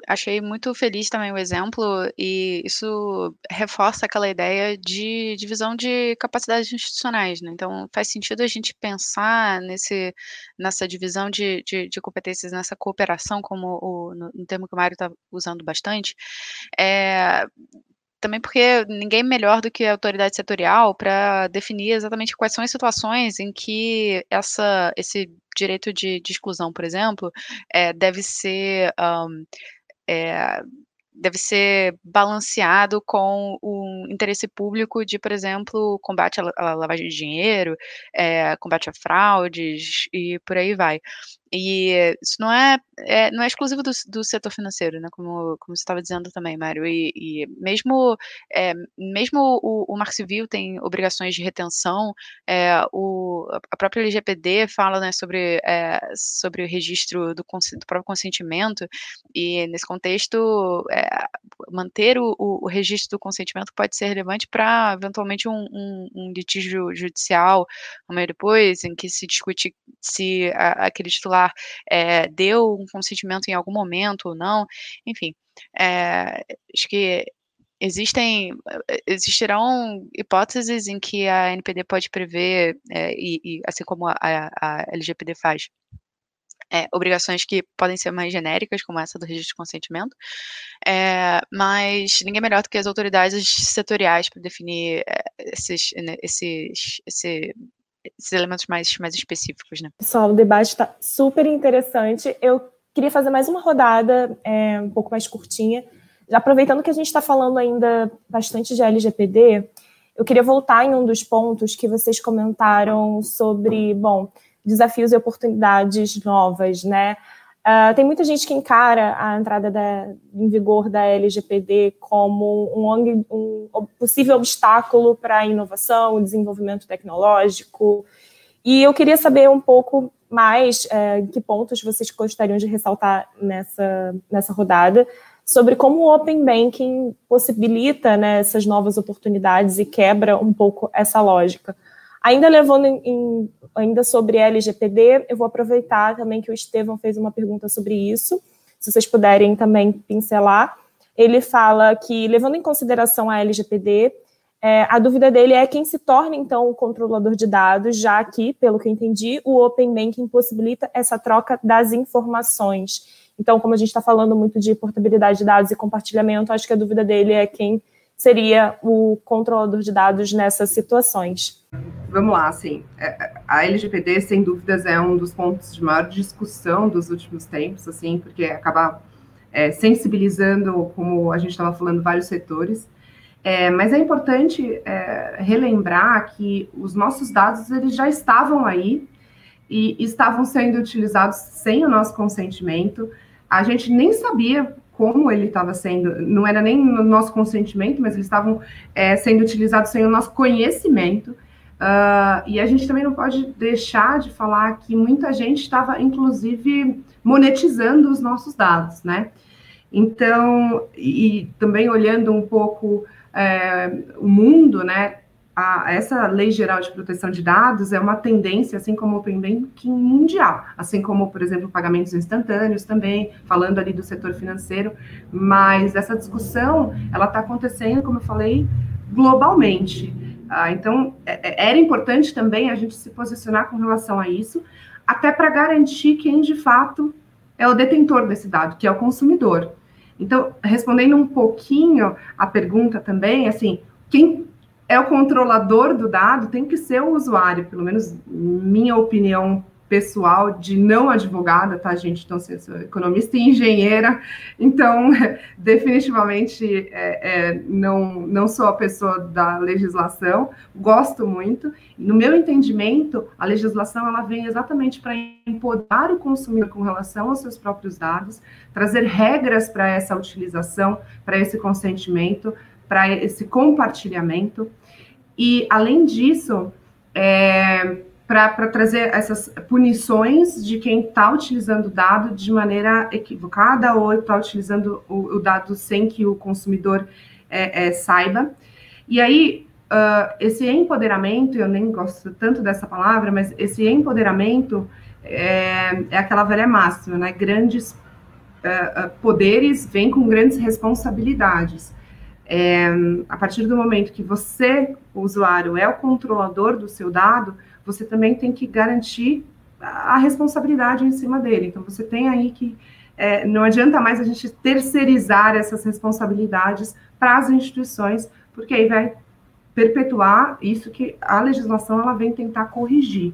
achei muito feliz também o exemplo, e isso reforça aquela ideia de divisão de capacidades institucionais, né? Então, faz sentido a gente pensar nesse, nessa divisão de, de, de competências, nessa cooperação, como o, no, no termo que o Mário está usando bastante, é, também porque ninguém melhor do que a autoridade setorial para definir exatamente quais são as situações em que essa, esse direito de, de exclusão, por exemplo, é, deve ser um, é, deve ser balanceado com o interesse público de, por exemplo, combate à lavagem de dinheiro, é, combate a fraudes e por aí vai. E isso não é, é não é exclusivo do, do, setor financeiro, né? Como, como você estava dizendo também, Mário. E, e mesmo, é, mesmo o, o Marco Civil tem obrigações de retenção, é, o, a própria LGPD fala né, sobre, é, sobre o registro do, do, próprio consentimento, e nesse contexto, manter o, o, registro do consentimento pode ser relevante para, eventualmente, um, um, um, litígio judicial amanhã depois, em que se discute se a, aquele titular é, deu um consentimento em algum momento ou não, enfim, é, acho que existem existirão hipóteses em que a NPD pode prever é, e, e, assim como a, a, LGPD faz é, obrigações que podem ser mais genéricas, como essa do registro de consentimento, é, mas ninguém melhor do que as autoridades setoriais para definir é, esses, né, esses, esse, esses elementos mais, mais específicos, né? Pessoal, o debate está super interessante. Eu queria fazer mais uma rodada, é, um pouco mais curtinha. Aproveitando que a gente está falando ainda bastante de LGPD, eu queria voltar em um dos pontos que vocês comentaram sobre, bom, desafios e oportunidades novas, né? Uh, tem muita gente que encara a entrada da, em vigor da LGPD como um, um possível obstáculo para a inovação, desenvolvimento tecnológico. E eu queria saber um pouco mais uh, que pontos vocês gostariam de ressaltar nessa, nessa rodada sobre como o Open Banking possibilita né, essas novas oportunidades e quebra um pouco essa lógica. Ainda levando em, ainda sobre LGPD, eu vou aproveitar também que o Estevão fez uma pergunta sobre isso, se vocês puderem também pincelar. Ele fala que, levando em consideração a LGPD, é, a dúvida dele é quem se torna, então, o controlador de dados, já que, pelo que entendi, o Open Banking possibilita essa troca das informações. Então, como a gente está falando muito de portabilidade de dados e compartilhamento, acho que a dúvida dele é quem seria o controlador de dados nessas situações? Vamos lá, assim, é, a LGPD, sem dúvidas, é um dos pontos de maior discussão dos últimos tempos, assim, porque acaba é, sensibilizando, como a gente estava falando, vários setores, é, mas é importante é, relembrar que os nossos dados, eles já estavam aí e estavam sendo utilizados sem o nosso consentimento, a gente nem sabia como ele estava sendo, não era nem no nosso consentimento, mas eles estavam é, sendo utilizados sem o nosso conhecimento. Uh, e a gente também não pode deixar de falar que muita gente estava, inclusive, monetizando os nossos dados, né? Então, e, também olhando um pouco é, o mundo, né? A, essa lei geral de proteção de dados é uma tendência, assim como o Open Banking mundial, assim como, por exemplo, pagamentos instantâneos também, falando ali do setor financeiro, mas essa discussão, ela está acontecendo, como eu falei, globalmente. Ah, então, é, é, era importante também a gente se posicionar com relação a isso, até para garantir quem de fato é o detentor desse dado, que é o consumidor. Então, respondendo um pouquinho a pergunta também, assim, quem é o controlador do dado tem que ser o usuário, pelo menos minha opinião pessoal de não advogada, tá, gente? Então, assim, sou economista e engenheira, então, definitivamente, é, é, não, não sou a pessoa da legislação, gosto muito. No meu entendimento, a legislação, ela vem exatamente para empoderar o consumidor com relação aos seus próprios dados, trazer regras para essa utilização, para esse consentimento, para esse compartilhamento. E, além disso, é, para trazer essas punições de quem está utilizando o dado de maneira equivocada ou está utilizando o, o, dado sem que o consumidor é, é, saiba. E aí, uh, esse empoderamento, eu nem gosto tanto dessa palavra, mas esse empoderamento é, é aquela velha máxima, né? Grandes uh, poderes vêm com grandes responsabilidades. É, a partir do momento que você, o usuário, é o controlador do seu dado, você também tem que garantir a responsabilidade em cima dele. Então, você tem aí que. É, não adianta mais a gente terceirizar essas responsabilidades para as instituições, porque aí vai perpetuar isso que a legislação ela vem tentar corrigir.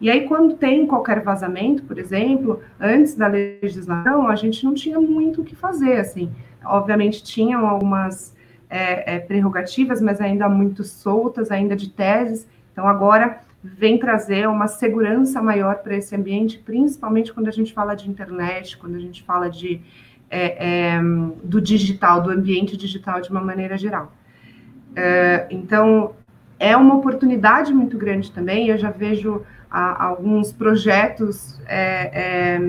E aí, quando tem qualquer vazamento, por exemplo, antes da legislação, a gente não tinha muito o que fazer, assim. Obviamente, tinham algumas é, é, prerrogativas, mas ainda muito soltas, ainda de teses. Então, agora vem trazer uma segurança maior para esse ambiente, principalmente quando a gente fala de internet, quando a gente fala de, é, é, do digital, do ambiente digital de uma maneira geral. É, então, é uma oportunidade muito grande também, eu já vejo a, alguns projetos é, é,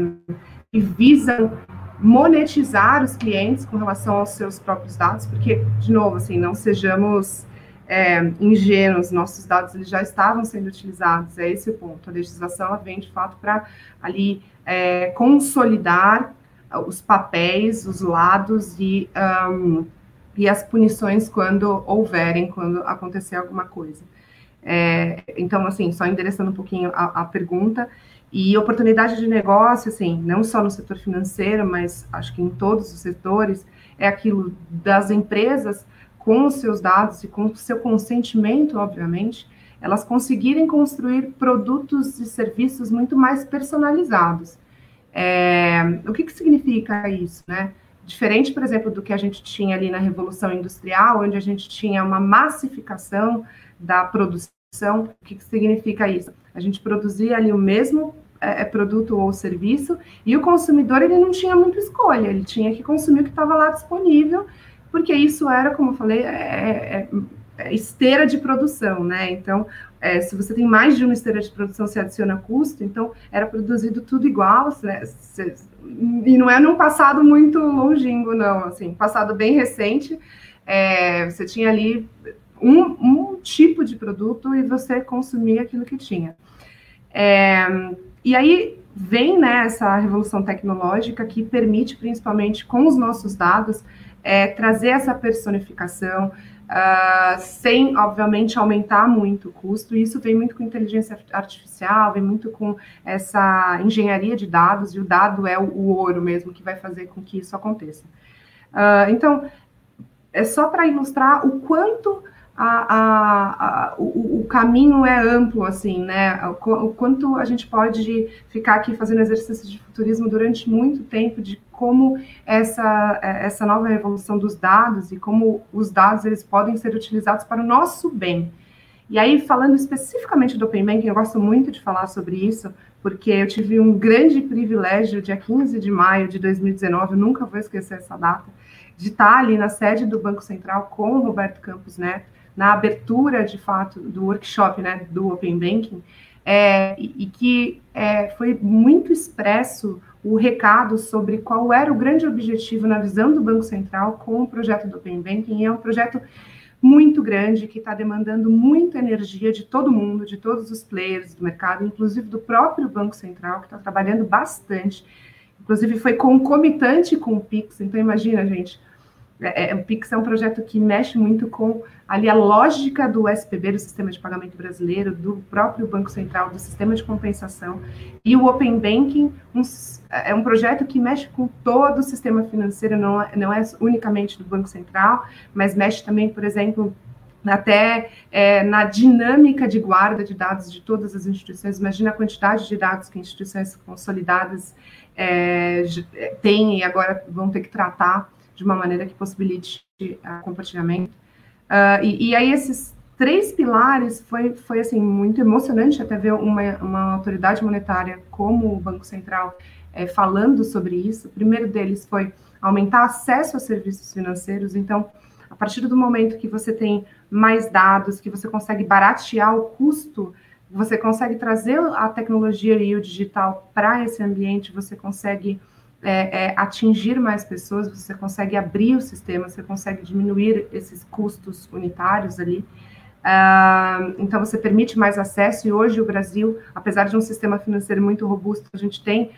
que visam monetizar os clientes com relação aos seus próprios dados, porque, de novo, assim, não sejamos é, ingênuos, nossos dados eles já estavam sendo utilizados, é esse o ponto. A legislação ela vem, de fato, para ali é, consolidar os papéis, os lados e, um, e as punições quando houverem, quando acontecer alguma coisa. É, então, assim, só endereçando um pouquinho a, a, pergunta, e oportunidade de negócio, assim, não só no setor financeiro, mas acho que em todos os setores, é aquilo das empresas com os seus dados e com o seu consentimento, obviamente, elas conseguirem construir produtos e serviços muito mais personalizados. É, o que, que significa isso, né? Diferente, por exemplo, do que a gente tinha ali na Revolução Industrial, onde a gente tinha uma massificação da produção, o que, que significa isso? A gente produzia ali o mesmo é, é produto ou serviço e o consumidor ele não tinha muita escolha, ele tinha que consumir o que estava lá disponível porque isso era, como eu falei, é, é, é esteira de produção, né? Então, é, se você tem mais de uma esteira de produção, você adiciona custo, então era produzido tudo igual, né? e não é num passado muito longínquo, não, assim, passado bem recente, é, você tinha ali um, um, tipo de produto e você consumia aquilo que tinha. É, e aí vem né, essa revolução tecnológica que permite, principalmente com os nossos dados, é, trazer essa personificação, uh, sem, obviamente, aumentar muito o custo. Isso vem muito com inteligência artificial, vem muito com essa engenharia de dados, e o dado é o, o ouro mesmo que vai fazer com que isso aconteça. Uh, então, é só para ilustrar o quanto a, a, a, o, o, caminho é amplo, assim, né? O, o, quanto a gente pode ficar aqui fazendo exercício de futurismo durante muito tempo, de como essa, essa nova revolução dos dados e como os dados eles podem ser utilizados para o nosso bem. E aí, falando especificamente do Open Banking, eu gosto muito de falar sobre isso, porque eu tive um grande privilégio, dia 15 de maio de 2019, eu nunca vou esquecer essa data, de estar ali na sede do Banco Central com o Roberto Campos Neto, na abertura, de fato, do workshop né, do Open Banking, é, e, que é, foi muito expresso o recado sobre qual era o grande objetivo na visão do Banco Central com o projeto do Open Banking. É um projeto muito grande que está demandando muita energia de todo mundo, de todos os players do mercado, inclusive do próprio Banco Central, que está trabalhando bastante. Inclusive, foi concomitante com o Pix. Então, imagina, gente, é, é, o Pix é um projeto que mexe muito com ali a lógica do SPB, do Sistema de Pagamento Brasileiro, do próprio Banco Central, do Sistema de Compensação, e o Open Banking um, é um projeto que mexe com todo o sistema financeiro, não é, não é unicamente do Banco Central, mas mexe também, por exemplo, até é, na dinâmica de guarda de dados de todas as instituições. Imagina a quantidade de dados que instituições consolidadas é, têm e agora vão ter que tratar de uma maneira que possibilite o compartilhamento. Uh, e, e, aí esses três pilares foi, foi assim muito emocionante até ver uma, uma autoridade monetária como o Banco Central é, falando sobre isso. O primeiro deles foi aumentar acesso a serviços financeiros. Então, a partir do momento que você tem mais dados, que você consegue baratear o custo, você consegue trazer a tecnologia e o digital para esse ambiente, você consegue é, é, atingir mais pessoas, você consegue abrir o sistema, você consegue diminuir esses custos unitários ali. Uh, então, você permite mais acesso, e hoje o Brasil, apesar de um sistema financeiro muito robusto, a gente tem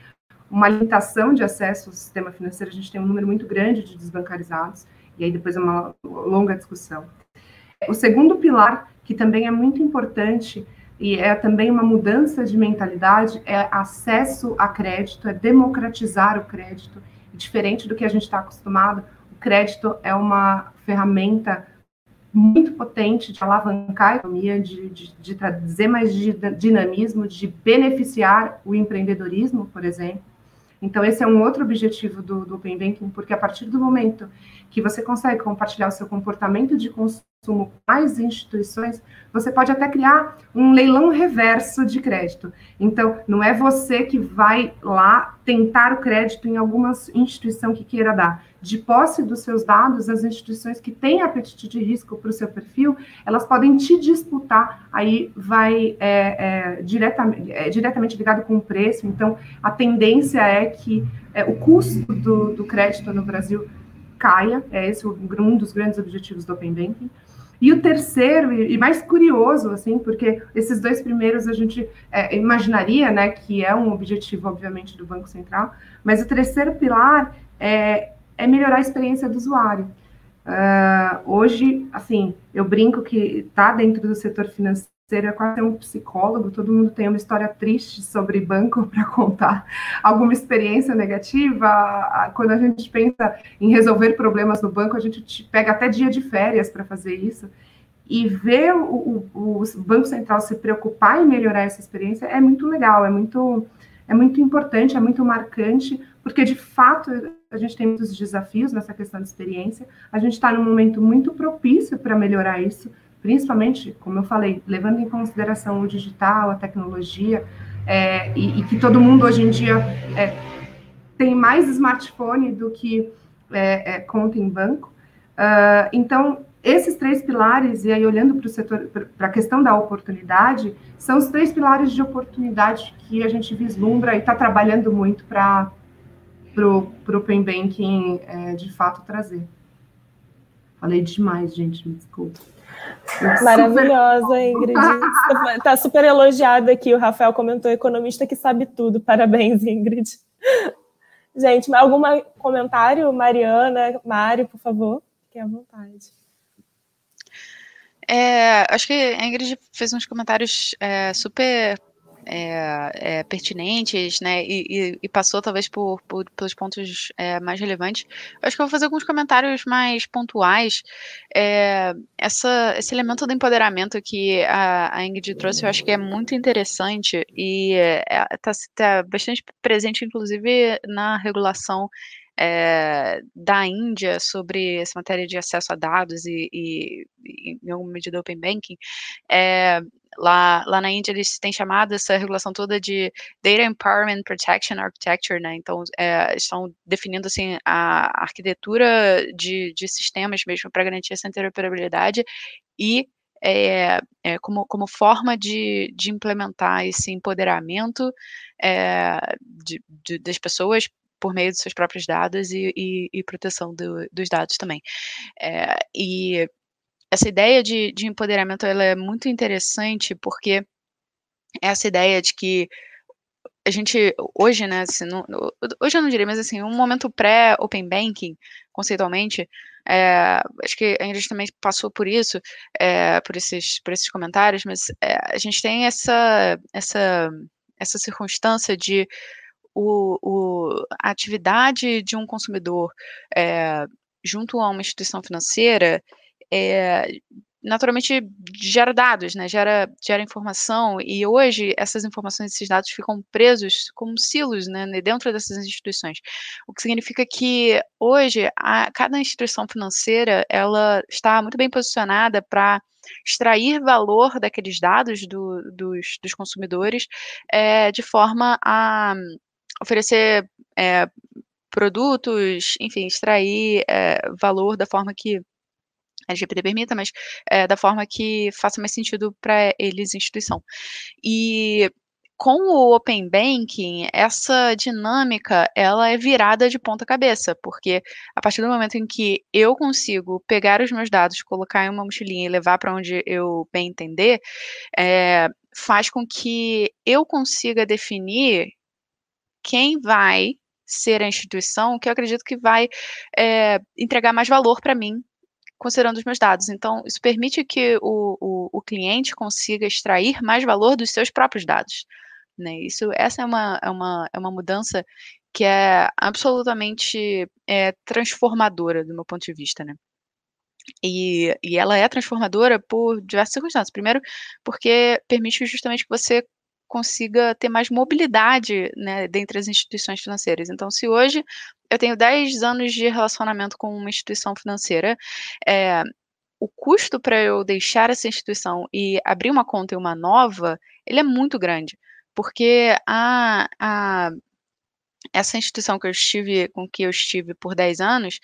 uma limitação de acesso ao sistema financeiro, a gente tem um número muito grande de desbancarizados, e aí depois é uma longa discussão. O segundo pilar, que também é muito importante, e é também uma mudança de mentalidade, é acesso a crédito, é democratizar o crédito. Diferente do que a gente está acostumado, o crédito é uma ferramenta muito potente de alavancar a economia, de, de, de trazer mais dinamismo, de beneficiar o empreendedorismo, por exemplo. Então, esse é um outro objetivo do, do Open Banking, porque a partir do momento que você consegue compartilhar o seu comportamento de consumo com mais instituições, você pode até criar um leilão reverso de crédito. Então, não é você que vai lá tentar o crédito em alguma instituição que queira dar. De posse dos seus dados, as instituições que têm apetite de risco para o seu perfil, elas podem te disputar. Aí vai é, é, diretamente, é, diretamente ligado com o preço. Então, a tendência é que é, o custo do, do crédito no Brasil caia, é esse um dos grandes objetivos do Open Banking. E o terceiro, e mais curioso, assim, porque esses dois primeiros a gente é, imaginaria, né, que é um objetivo, obviamente, do Banco Central, mas o terceiro pilar é, é melhorar a experiência do usuário. Uh, hoje, assim, eu brinco que está dentro do setor financeiro é quase um psicólogo, todo mundo tem uma história triste sobre banco para contar, alguma experiência negativa. Quando a gente pensa em resolver problemas no banco, a gente pega até dia de férias para fazer isso. E ver o, o, o, Banco Central se preocupar em melhorar essa experiência é muito legal, é muito, é muito importante, é muito marcante, porque de fato a gente tem muitos desafios nessa questão de experiência. A gente está num momento muito propício para melhorar isso principalmente, como eu falei, levando em consideração o digital, a tecnologia, é, e, e, que todo mundo hoje em dia é, tem mais smartphone do que é, é conta em banco. Uh, então, esses três pilares, e aí olhando para o setor, para a questão da oportunidade, são os três pilares de oportunidade que a gente vislumbra e está trabalhando muito para o Open Banking é, de fato trazer. Falei demais, gente, me desculpa. Maravilhosa, Ingrid. Está super elogiada aqui. O Rafael comentou: economista que sabe tudo. Parabéns, Ingrid. Gente, algum comentário? Mariana, Mário, por favor, fique à vontade. É, acho que a Ingrid fez uns comentários é, super é, é, pertinentes, né, e, e, e, passou talvez por, por pelos pontos é, mais relevantes. Eu acho que eu vou fazer alguns comentários mais pontuais. É, essa, esse elemento do empoderamento que a, a Ingrid trouxe, eu acho que é muito interessante e está é, tá bastante presente, inclusive, na regulação é, da Índia sobre essa matéria de acesso a dados e, e, e em alguma medida, open banking, é, lá, lá na Índia eles têm chamado essa regulação toda de Data Empowerment Protection Architecture, né? Então, é, estão definindo assim a arquitetura de, de sistemas mesmo para garantir essa interoperabilidade e é, é, como, como forma de, de implementar esse empoderamento é, de, de, das pessoas por meio dos seus próprios dados e, e, e proteção do, dos dados também. É, e essa ideia de, de empoderamento ela é muito interessante porque essa ideia de que a gente hoje, né, assim, hoje eu não diria, mas assim, um momento pré-open banking, conceitualmente, é, acho que a gente também passou por isso, é, por, esses, por esses comentários, mas é, a gente tem essa, essa, essa circunstância de o, o, a atividade de um consumidor é, junto a uma instituição financeira é, naturalmente gera dados, né? gera, gera informação, e hoje essas informações, esses dados ficam presos como silos né? dentro dessas instituições. O que significa que hoje a, cada instituição financeira ela está muito bem posicionada para extrair valor daqueles dados do, dos, dos, consumidores é, de forma a oferecer é, produtos, enfim, extrair é, valor da forma que a LGPD permita, mas é, da forma que faça mais sentido para eles, instituição. E com o Open Banking, essa dinâmica ela é virada de ponta cabeça, porque a partir do momento em que eu consigo pegar os meus dados, colocar em uma mochilinha e levar para onde eu bem entender, é, faz com que eu consiga definir quem vai ser a instituição que eu acredito que vai é, entregar mais valor para mim considerando os meus dados. Então, isso permite que o, o, o, cliente consiga extrair mais valor dos seus próprios dados. Né? Isso, essa é uma, é, uma, é uma mudança que é absolutamente é, transformadora do meu ponto de vista, né? E, e ela é transformadora por diversas circunstâncias. Primeiro, porque permite justamente que você consiga ter mais mobilidade né, dentre as instituições financeiras. Então, se hoje eu tenho 10 anos de relacionamento com uma instituição financeira, é, o custo para eu deixar essa instituição e abrir uma conta em uma nova, ele é muito grande, porque a, a essa instituição que eu estive, com que eu estive por 10 anos,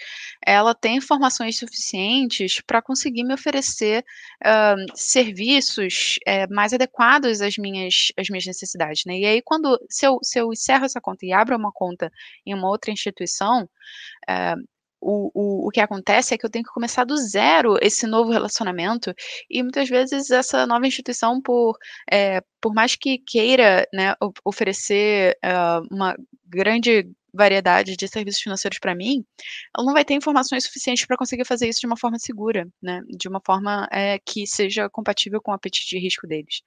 ela tem informações suficientes para conseguir me oferecer uh, serviços uh, mais adequados às minhas, às minhas necessidades, né? E aí, quando, se eu, se eu encerro essa conta e abro uma conta em uma outra instituição, uh, o, o, o que acontece é que eu tenho que começar do zero esse novo relacionamento, e muitas vezes essa nova instituição, por, é, por mais que queira né, oferecer uh, uma grande variedade de serviços financeiros para mim, ela não vai ter informações suficientes para conseguir fazer isso de uma forma segura, né, de uma forma é, que seja compatível com o apetite de risco deles.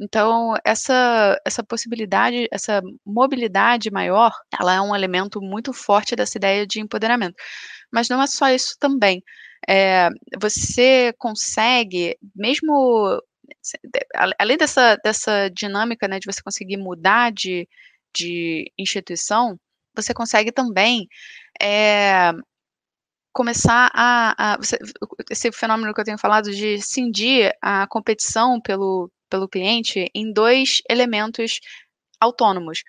Então, essa, essa possibilidade, essa mobilidade maior, ela é um elemento muito forte dessa ideia de empoderamento. Mas não é só isso também. É, você consegue, mesmo além dessa, dessa dinâmica né, de você conseguir mudar de, de instituição, você consegue também é, começar a, a você, esse fenômeno que eu tenho falado de cindir a competição pelo, pelo cliente em dois elementos autônomos.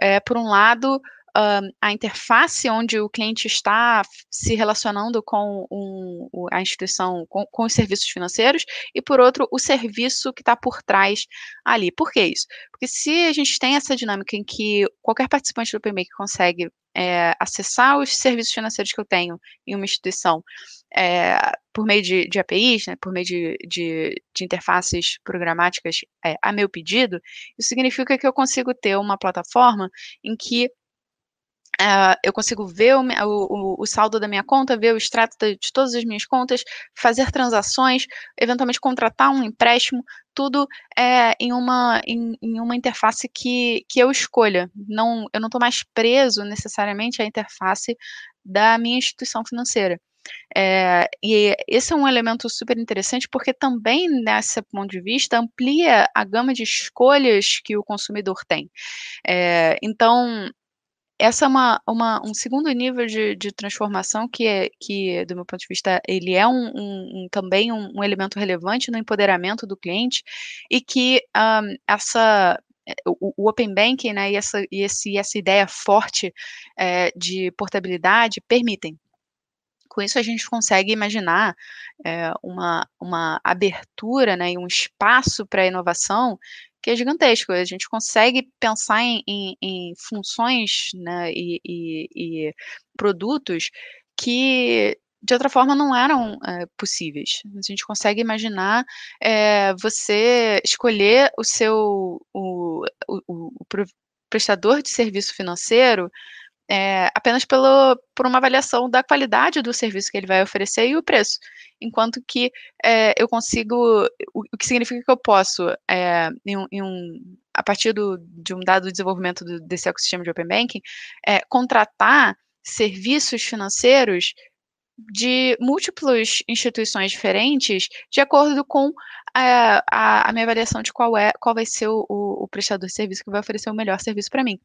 É, por um lado, a interface onde o cliente está se relacionando com um, a instituição, com, com, os serviços financeiros, e por outro, o serviço que está por trás ali. Por que isso? Porque se a gente tem essa dinâmica em que qualquer participante do PMake consegue é, acessar os serviços financeiros que eu tenho em uma instituição é, por meio de, de APIs, né, por meio de, de, de interfaces programáticas é, a meu pedido, isso significa que eu consigo ter uma plataforma em que Uh, eu consigo ver o, o, o, saldo da minha conta, ver o extrato de, todas as minhas contas, fazer transações, eventualmente contratar um empréstimo, tudo é, em, uma, em, em, uma interface que, que eu escolha. Não, eu não estou mais preso necessariamente à interface da minha instituição financeira. É, e esse é um elemento super interessante porque também, nesse ponto de vista, amplia a gama de escolhas que o consumidor tem. É, então, essa é uma, uma, um segundo nível de, de, transformação que, é, que, do meu ponto de vista, ele é um, um, um também um, um, elemento relevante no empoderamento do cliente e que essa é, o, o, Open Banking né, e, essa, e esse, essa ideia forte é, de portabilidade permitem. Com isso, a gente consegue imaginar é, uma, uma abertura né, e um espaço para a inovação que é gigantesco. A gente consegue pensar em, em, em funções né, e, e, e, produtos que de outra forma não eram é, possíveis. A gente consegue imaginar é, você escolher o seu o, o, o, prestador de serviço financeiro é, apenas pelo, por uma avaliação da qualidade do serviço que ele vai oferecer e o preço. Enquanto que é, eu consigo, o, o, que significa que eu posso, é, em em um, a partir do, de um dado desenvolvimento do, desse ecossistema de Open Banking, é, contratar serviços financeiros de múltiplas instituições diferentes, de acordo com a, a, a minha avaliação de qual é qual vai ser o, o, o prestador de serviço que vai oferecer o melhor serviço para mim.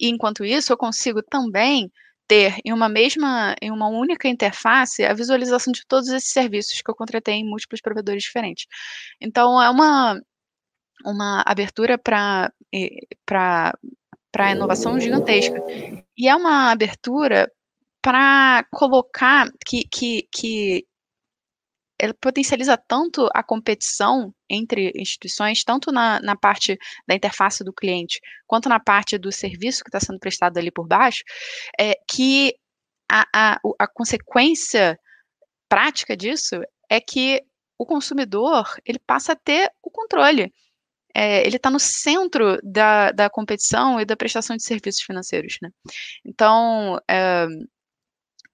E enquanto isso, eu consigo também ter em uma mesma, em uma única interface, a visualização de todos esses serviços que eu contratei em múltiplos provedores diferentes. Então, é uma, uma abertura para a inovação gigantesca. E é uma abertura para colocar que, que, que ela potencializa tanto a competição entre instituições, tanto na, na parte da interface do cliente, quanto na parte do serviço que está sendo prestado ali por baixo, é, que a, a, a consequência prática disso é que o consumidor ele passa a ter o controle. É, ele está no centro da, da competição e da prestação de serviços financeiros. Né? Então, é,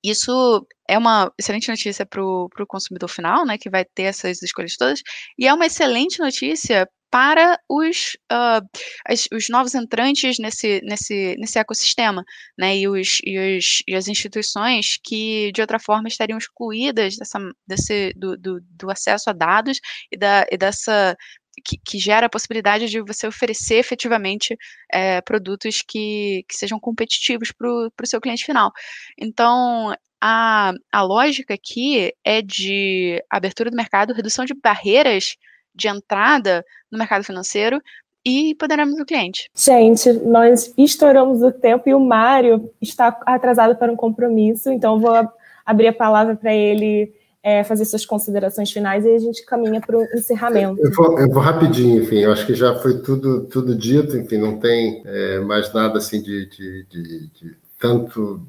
isso é uma excelente notícia para o consumidor final, né, que vai ter essas escolhas todas, e é uma excelente notícia para os, uh, as, os novos entrantes nesse, nesse, nesse ecossistema, né, e, os, e, os, e as instituições que, de outra forma, estariam excluídas dessa, desse, do, do, do acesso a dados e, da, e dessa que, que, gera a possibilidade de você oferecer efetivamente é, produtos que, que sejam competitivos para o seu cliente final. Então, a, a lógica aqui é de abertura do mercado, redução de barreiras de entrada no mercado financeiro e empoderamento do cliente. Gente, nós estouramos o tempo e o Mário está atrasado para um compromisso, então vou abrir a palavra para ele é, fazer suas considerações finais e a gente caminha para o encerramento. Eu vou, eu vou, rapidinho, enfim, eu acho que já foi tudo, tudo dito, enfim, não tem é, mais nada assim de, de, de, de, tanto,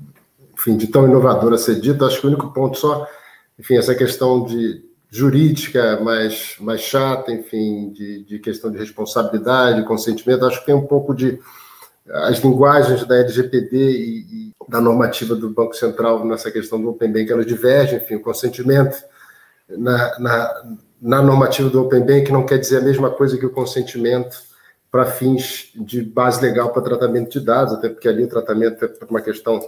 enfim, de tão inovador a ser dito. Acho que o único ponto só, enfim, essa questão de jurídica mais, mais chata, enfim, de, de questão de responsabilidade, consentimento, acho que tem um pouco de as linguagens da LGPD e, e, da normativa do Banco Central nessa questão do Open Bank, elas divergem, enfim, o consentimento na, na, na normativa do Open Bank não quer dizer a mesma coisa que o consentimento para fins de base legal para tratamento de dados, até porque ali o tratamento é por uma questão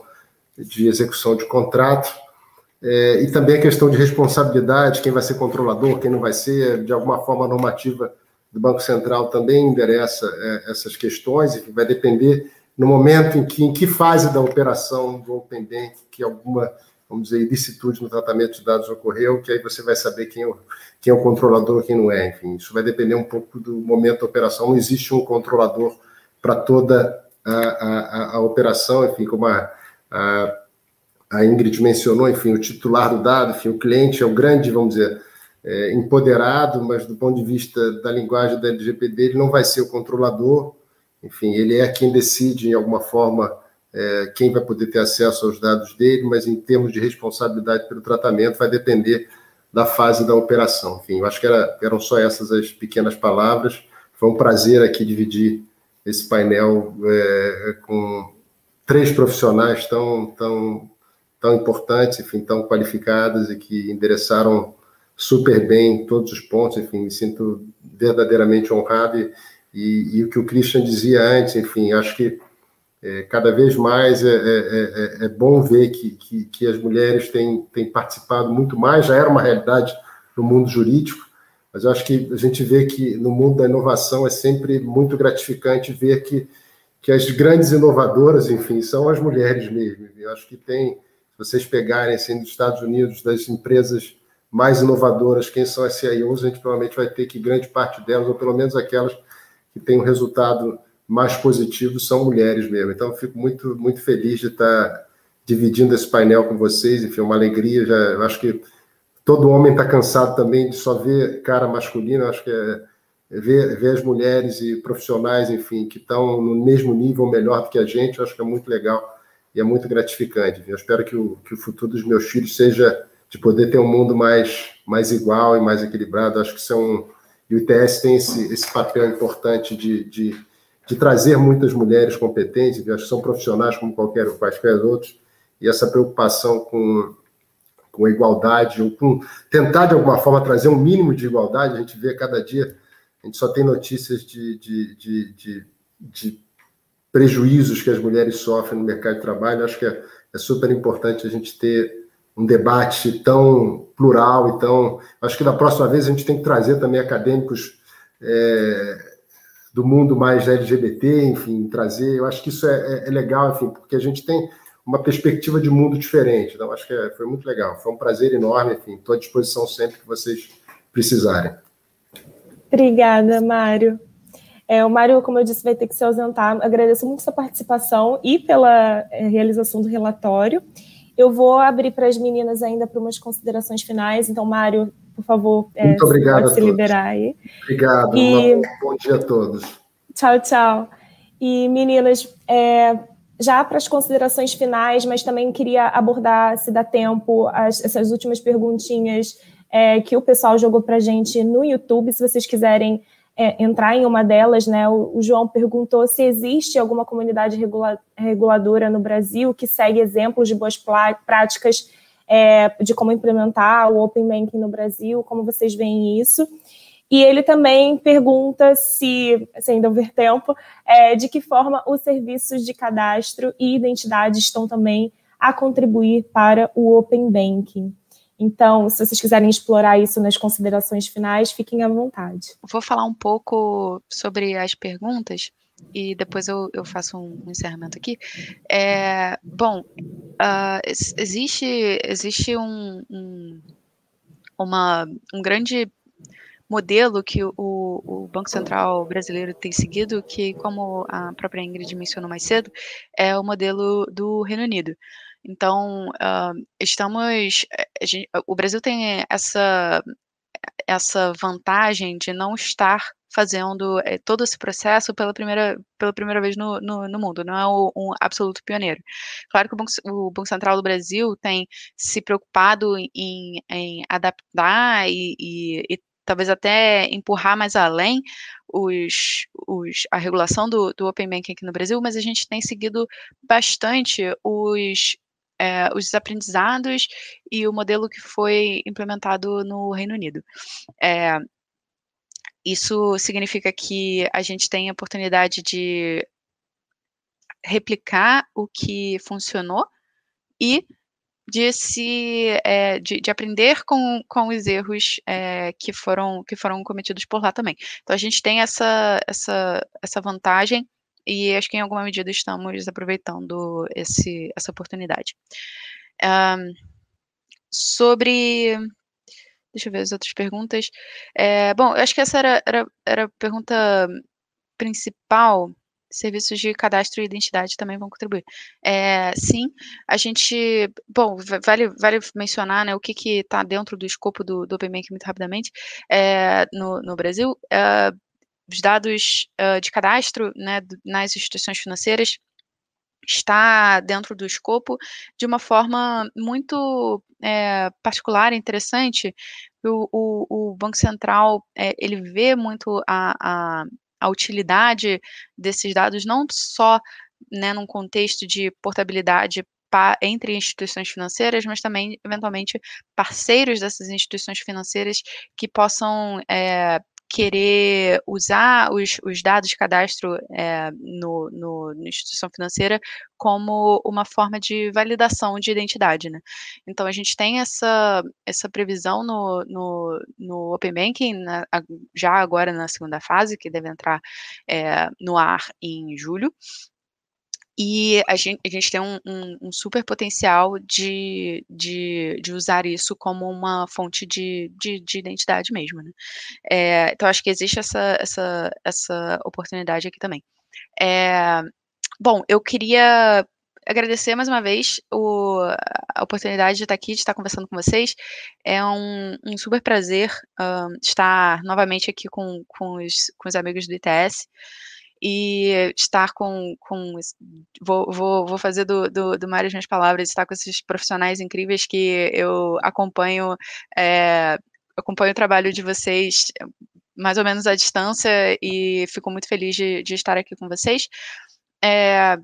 de execução de contrato, é, e também a questão de responsabilidade, quem vai ser controlador, quem não vai ser, de alguma forma a normativa do Banco Central também endereça é, essas questões, e vai depender no momento em que, em que fase da operação do Open Bank que alguma, vamos dizer, ilicitude no tratamento de dados ocorreu, que aí você vai saber quem é o, quem é o controlador quem não é. Enfim, isso vai depender um pouco do momento da operação. Não existe um controlador para toda a, a, a, operação, enfim, como a, a, Ingrid mencionou, enfim, o titular do dado, enfim, o cliente é o grande, vamos dizer, é, empoderado, mas do ponto de vista da linguagem da LGPD, ele não vai ser o controlador, enfim, ele é quem decide, em alguma forma, é, quem vai poder ter acesso aos dados dele, mas em termos de responsabilidade pelo tratamento, vai depender da fase da operação. Enfim, eu acho que era, eram só essas as pequenas palavras. Foi um prazer aqui dividir esse painel é, com três profissionais tão, tão, tão importantes, enfim, tão qualificadas e que endereçaram super bem todos os pontos. Enfim, me sinto verdadeiramente honrado e, e, e, o que o Christian dizia antes, enfim, acho que é, cada vez mais é, é, é, é bom ver que, que, que, as mulheres têm, têm participado muito mais, já era uma realidade no mundo jurídico, mas eu acho que a gente vê que no mundo da inovação é sempre muito gratificante ver que, que as grandes inovadoras, enfim, são as mulheres mesmo. Eu acho que tem, se vocês pegarem assim, dos Estados Unidos, das empresas mais inovadoras, quem são as CIOs, a gente provavelmente vai ter que grande parte delas, ou pelo menos aquelas que têm um resultado mais positivo são mulheres mesmo. Então, fico muito, muito feliz de estar dividindo esse painel com vocês. Enfim, é uma alegria. Já, acho que todo homem está cansado também de só ver cara masculina. Acho que é ver, ver as mulheres e profissionais, enfim, que estão no mesmo nível, melhor do que a gente. Eu acho que é muito legal e é muito gratificante. Eu espero que o, que o futuro dos meus filhos seja de poder ter um mundo mais, mais igual e mais equilibrado. Eu acho que isso é e o ITS tem esse, esse papel importante de, de, de trazer muitas mulheres competentes, que são profissionais como qualquer quaisquer outros, e essa preocupação com, com a igualdade, ou com tentar, de alguma forma, trazer um mínimo de igualdade. A gente vê cada dia, a gente só tem notícias de, de, de, de, de prejuízos que as mulheres sofrem no mercado de trabalho. Acho que é, é super importante a gente ter um debate tão plural. Então, acho que da próxima vez a gente tem que trazer também acadêmicos. É, do mundo mais LGBT, enfim, trazer. Eu acho que isso é, é, é, legal, enfim, porque a gente tem uma perspectiva de mundo diferente. Então, acho que é, foi muito legal. Foi um prazer enorme, enfim, estou à disposição sempre que vocês precisarem. Obrigada, Mário. É, o Mário, como eu disse, vai ter que se ausentar. Agradeço muito sua participação e pela é, realização do relatório. Eu vou abrir para as meninas ainda para umas considerações finais. Então, Mário, por favor, é, Muito obrigado pode se liberar aí. Obrigado, e... bom dia a todos. Tchau, tchau. E meninas, é, já para as considerações finais, mas também queria abordar, se dá tempo, as, essas últimas perguntinhas é, que o pessoal jogou para gente no YouTube, se vocês quiserem é, entrar em uma delas, né? O, o, João perguntou se existe alguma comunidade regula, reguladora no Brasil que segue exemplos de boas práticas é, de como implementar o Open Banking no Brasil, como vocês veem isso. E ele também pergunta se, se ainda houver tempo, é, de que forma os serviços de cadastro e identidade estão também a contribuir para o Open Banking. Então, se vocês quiserem explorar isso nas considerações finais, fiquem à vontade. Vou falar um pouco sobre as perguntas e depois eu, eu faço um, encerramento aqui. É, bom, uh, existe, existe um, um, uma, um grande modelo que o, o, Banco Central brasileiro tem seguido, que, como a própria Ingrid mencionou mais cedo, é o modelo do Reino Unido. Então, uh, estamos. Gente, o Brasil tem essa, essa vantagem de não estar fazendo é, todo esse processo pela primeira, pela primeira vez no, no, no mundo, não é o, um absoluto pioneiro. Claro que o Banco, o Banco, Central do Brasil tem se preocupado em, em adaptar e, e, e talvez até empurrar mais além os, os, a regulação do, do Open Banking aqui no Brasil, mas a gente tem seguido bastante os, é, os aprendizados e o modelo que foi implementado no Reino Unido. É, isso significa que a gente tem a oportunidade de replicar o que funcionou e de se é, de, de, aprender com, com os erros é, que foram que foram cometidos por lá também. Então a gente tem essa essa essa vantagem e acho que em alguma medida estamos aproveitando esse essa oportunidade. Um, sobre Deixa eu ver as outras perguntas. É, bom, eu acho que essa era, era, era a pergunta principal. Serviços de cadastro e identidade também vão contribuir. É, sim, a gente. Bom, vale, vale mencionar né, o que está dentro do escopo do, do Open Bank muito rapidamente é, no, no Brasil. É, os dados uh, de cadastro né, nas instituições financeiras está dentro do escopo de uma forma muito é, particular e interessante. O, o, o, Banco Central é, ele vê muito a, a, a, utilidade desses dados não só né, num contexto de portabilidade entre instituições financeiras, mas também, eventualmente, parceiros dessas instituições financeiras que possam é, querer usar os, os dados de cadastro é, no, no, na instituição financeira como uma forma de validação de identidade, né? Então, a gente tem essa, essa previsão no, no, no Open Banking, na, já agora na segunda fase, que deve entrar é, no ar em julho, e a gente, a gente tem um, um, um super potencial de, de, de, usar isso como uma fonte de, de, de identidade mesmo. Né? É, então, acho que existe essa, essa, essa oportunidade aqui também. É, bom, eu queria agradecer mais uma vez o, a oportunidade de estar aqui, de estar conversando com vocês. É um, um super prazer estar novamente aqui com, com, os, com os amigos do ITS e estar com. com vou, vou, vou fazer do, do, do Mário as minhas palavras, estar com esses profissionais incríveis que eu acompanho, é, acompanho o trabalho de vocês mais ou menos à distância e fico muito feliz de, de estar aqui com vocês. É,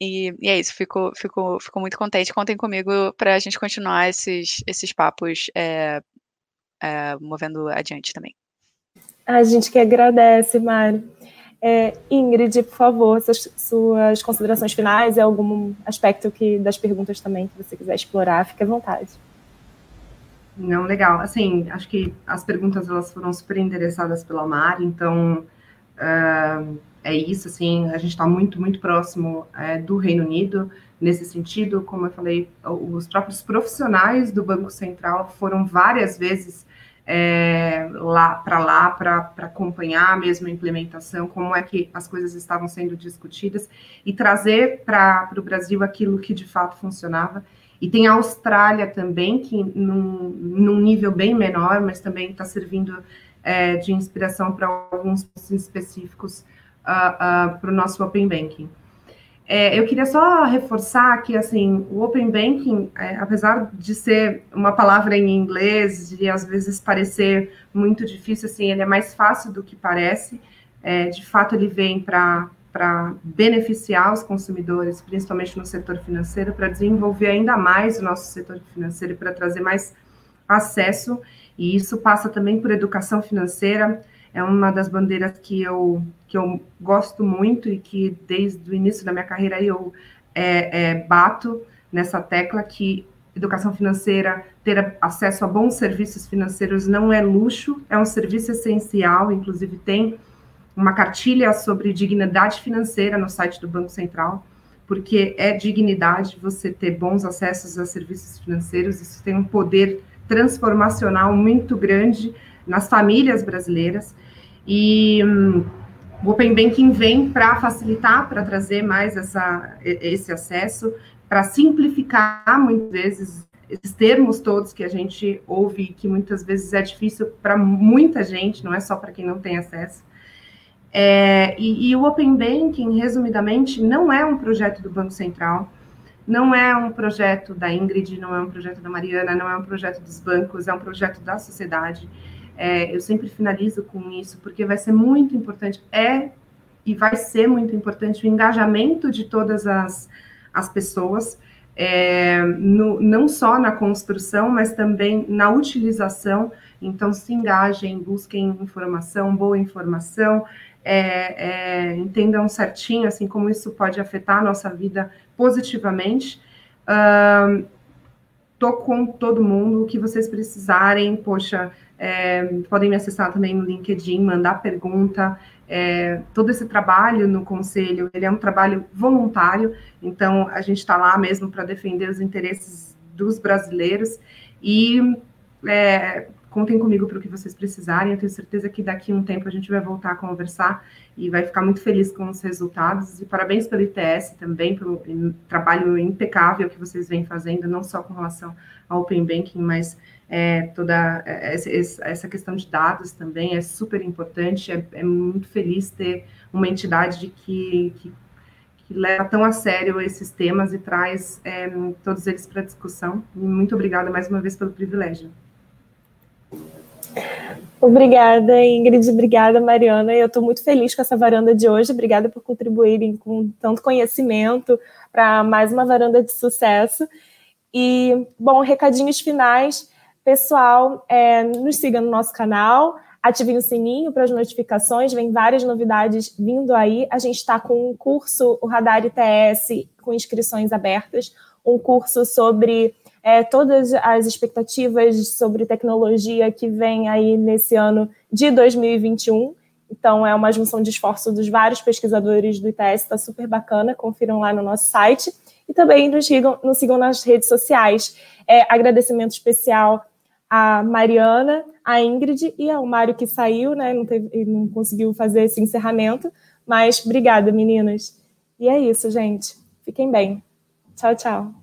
e, e, é isso, fico, fico, fico muito contente. Contem comigo para a gente continuar esses, esses papos é, é, movendo adiante também. A gente que agradece, Mário. É, Ingrid, por favor, suas, suas considerações finais e algum aspecto que das perguntas também que você quiser explorar, fique à vontade. Não, legal. Assim, acho que as perguntas elas foram super interessadas pela Mari, então uh, é isso. Assim, a gente está muito, muito próximo é, do Reino Unido nesse sentido. Como eu falei, os próprios profissionais do Banco Central foram várias vezes é, lá para lá para acompanhar a mesma implementação, como é que as coisas estavam sendo discutidas e trazer para o Brasil aquilo que de fato funcionava. E tem a Austrália também, que num, num nível bem menor, mas também está servindo é, de inspiração para alguns específicos uh, uh, para o nosso Open Banking. É, eu queria só reforçar que, assim, o Open Banking, é, apesar de ser uma palavra em inglês e às vezes parecer muito difícil, assim, ele é mais fácil do que parece. É, de fato, ele vem para beneficiar os consumidores, principalmente no setor financeiro, para desenvolver ainda mais o nosso setor financeiro, para trazer mais acesso. E isso passa também por educação financeira, é uma das bandeiras que eu, que eu gosto muito e que desde o início da minha carreira eu é, é, bato nessa tecla que educação financeira, ter acesso a bons serviços financeiros não é luxo, é um serviço essencial, inclusive tem uma cartilha sobre dignidade financeira no site do Banco Central, porque é dignidade você ter bons acessos a serviços financeiros, isso tem um poder transformacional muito grande nas famílias brasileiras. E um, o Open Banking vem para facilitar, para trazer mais essa, esse acesso, para simplificar muitas vezes esses termos todos que a gente ouve, que muitas vezes é difícil para muita gente, não é só para quem não tem acesso. É, e, e, o Open Banking, resumidamente, não é um projeto do Banco Central, não é um projeto da Ingrid, não é um projeto da Mariana, não é um projeto dos bancos, é um projeto da sociedade. É, eu sempre finalizo com isso, porque vai ser muito importante, é e vai ser muito importante o engajamento de todas as, as pessoas, é, no, não só na construção, mas também na utilização. Então, se engajem, busquem informação, boa informação, é, é, entendam certinho, assim, como isso pode afetar a nossa vida positivamente. Uh, tô com todo mundo, o que vocês precisarem, poxa, é, podem me acessar também no LinkedIn, mandar pergunta. É, todo esse trabalho no conselho, ele é um trabalho voluntário, então a gente está lá mesmo para defender os interesses dos brasileiros e é, contem comigo para o que vocês precisarem. Eu tenho certeza que daqui a um tempo a gente vai voltar a conversar e vai ficar muito feliz com os resultados. E parabéns pelo ITS também, pelo trabalho impecável que vocês vêm fazendo, não só com relação ao Open Banking, mas é, toda é, essa questão de dados também é super importante. É, é muito feliz ter uma entidade que, que, que, leva tão a sério esses temas e traz é, todos eles para discussão. Muito obrigada mais uma vez pelo privilégio. Obrigada, Ingrid. Obrigada, Mariana. Eu estou muito feliz com essa varanda de hoje. Obrigada por contribuírem com tanto conhecimento para mais uma varanda de sucesso. E, bom, recadinhos finais. Pessoal, é, nos siga no nosso canal, ativem o sininho para as notificações, vem várias novidades vindo aí. A gente está com um curso, o Radar ITS, com inscrições abertas, um curso sobre é, todas as expectativas sobre tecnologia que vem aí nesse ano de 2021. Então, é uma junção de esforço dos vários pesquisadores do ITS, está super bacana, confiram lá no nosso site. E também nos sigam, nos sigam nas redes sociais. É, agradecimento especial a Mariana, a Ingrid e ao Mário que saiu, né? Não, teve, não conseguiu fazer esse encerramento. Mas obrigada, meninas. E é isso, gente. Fiquem bem. Tchau, tchau.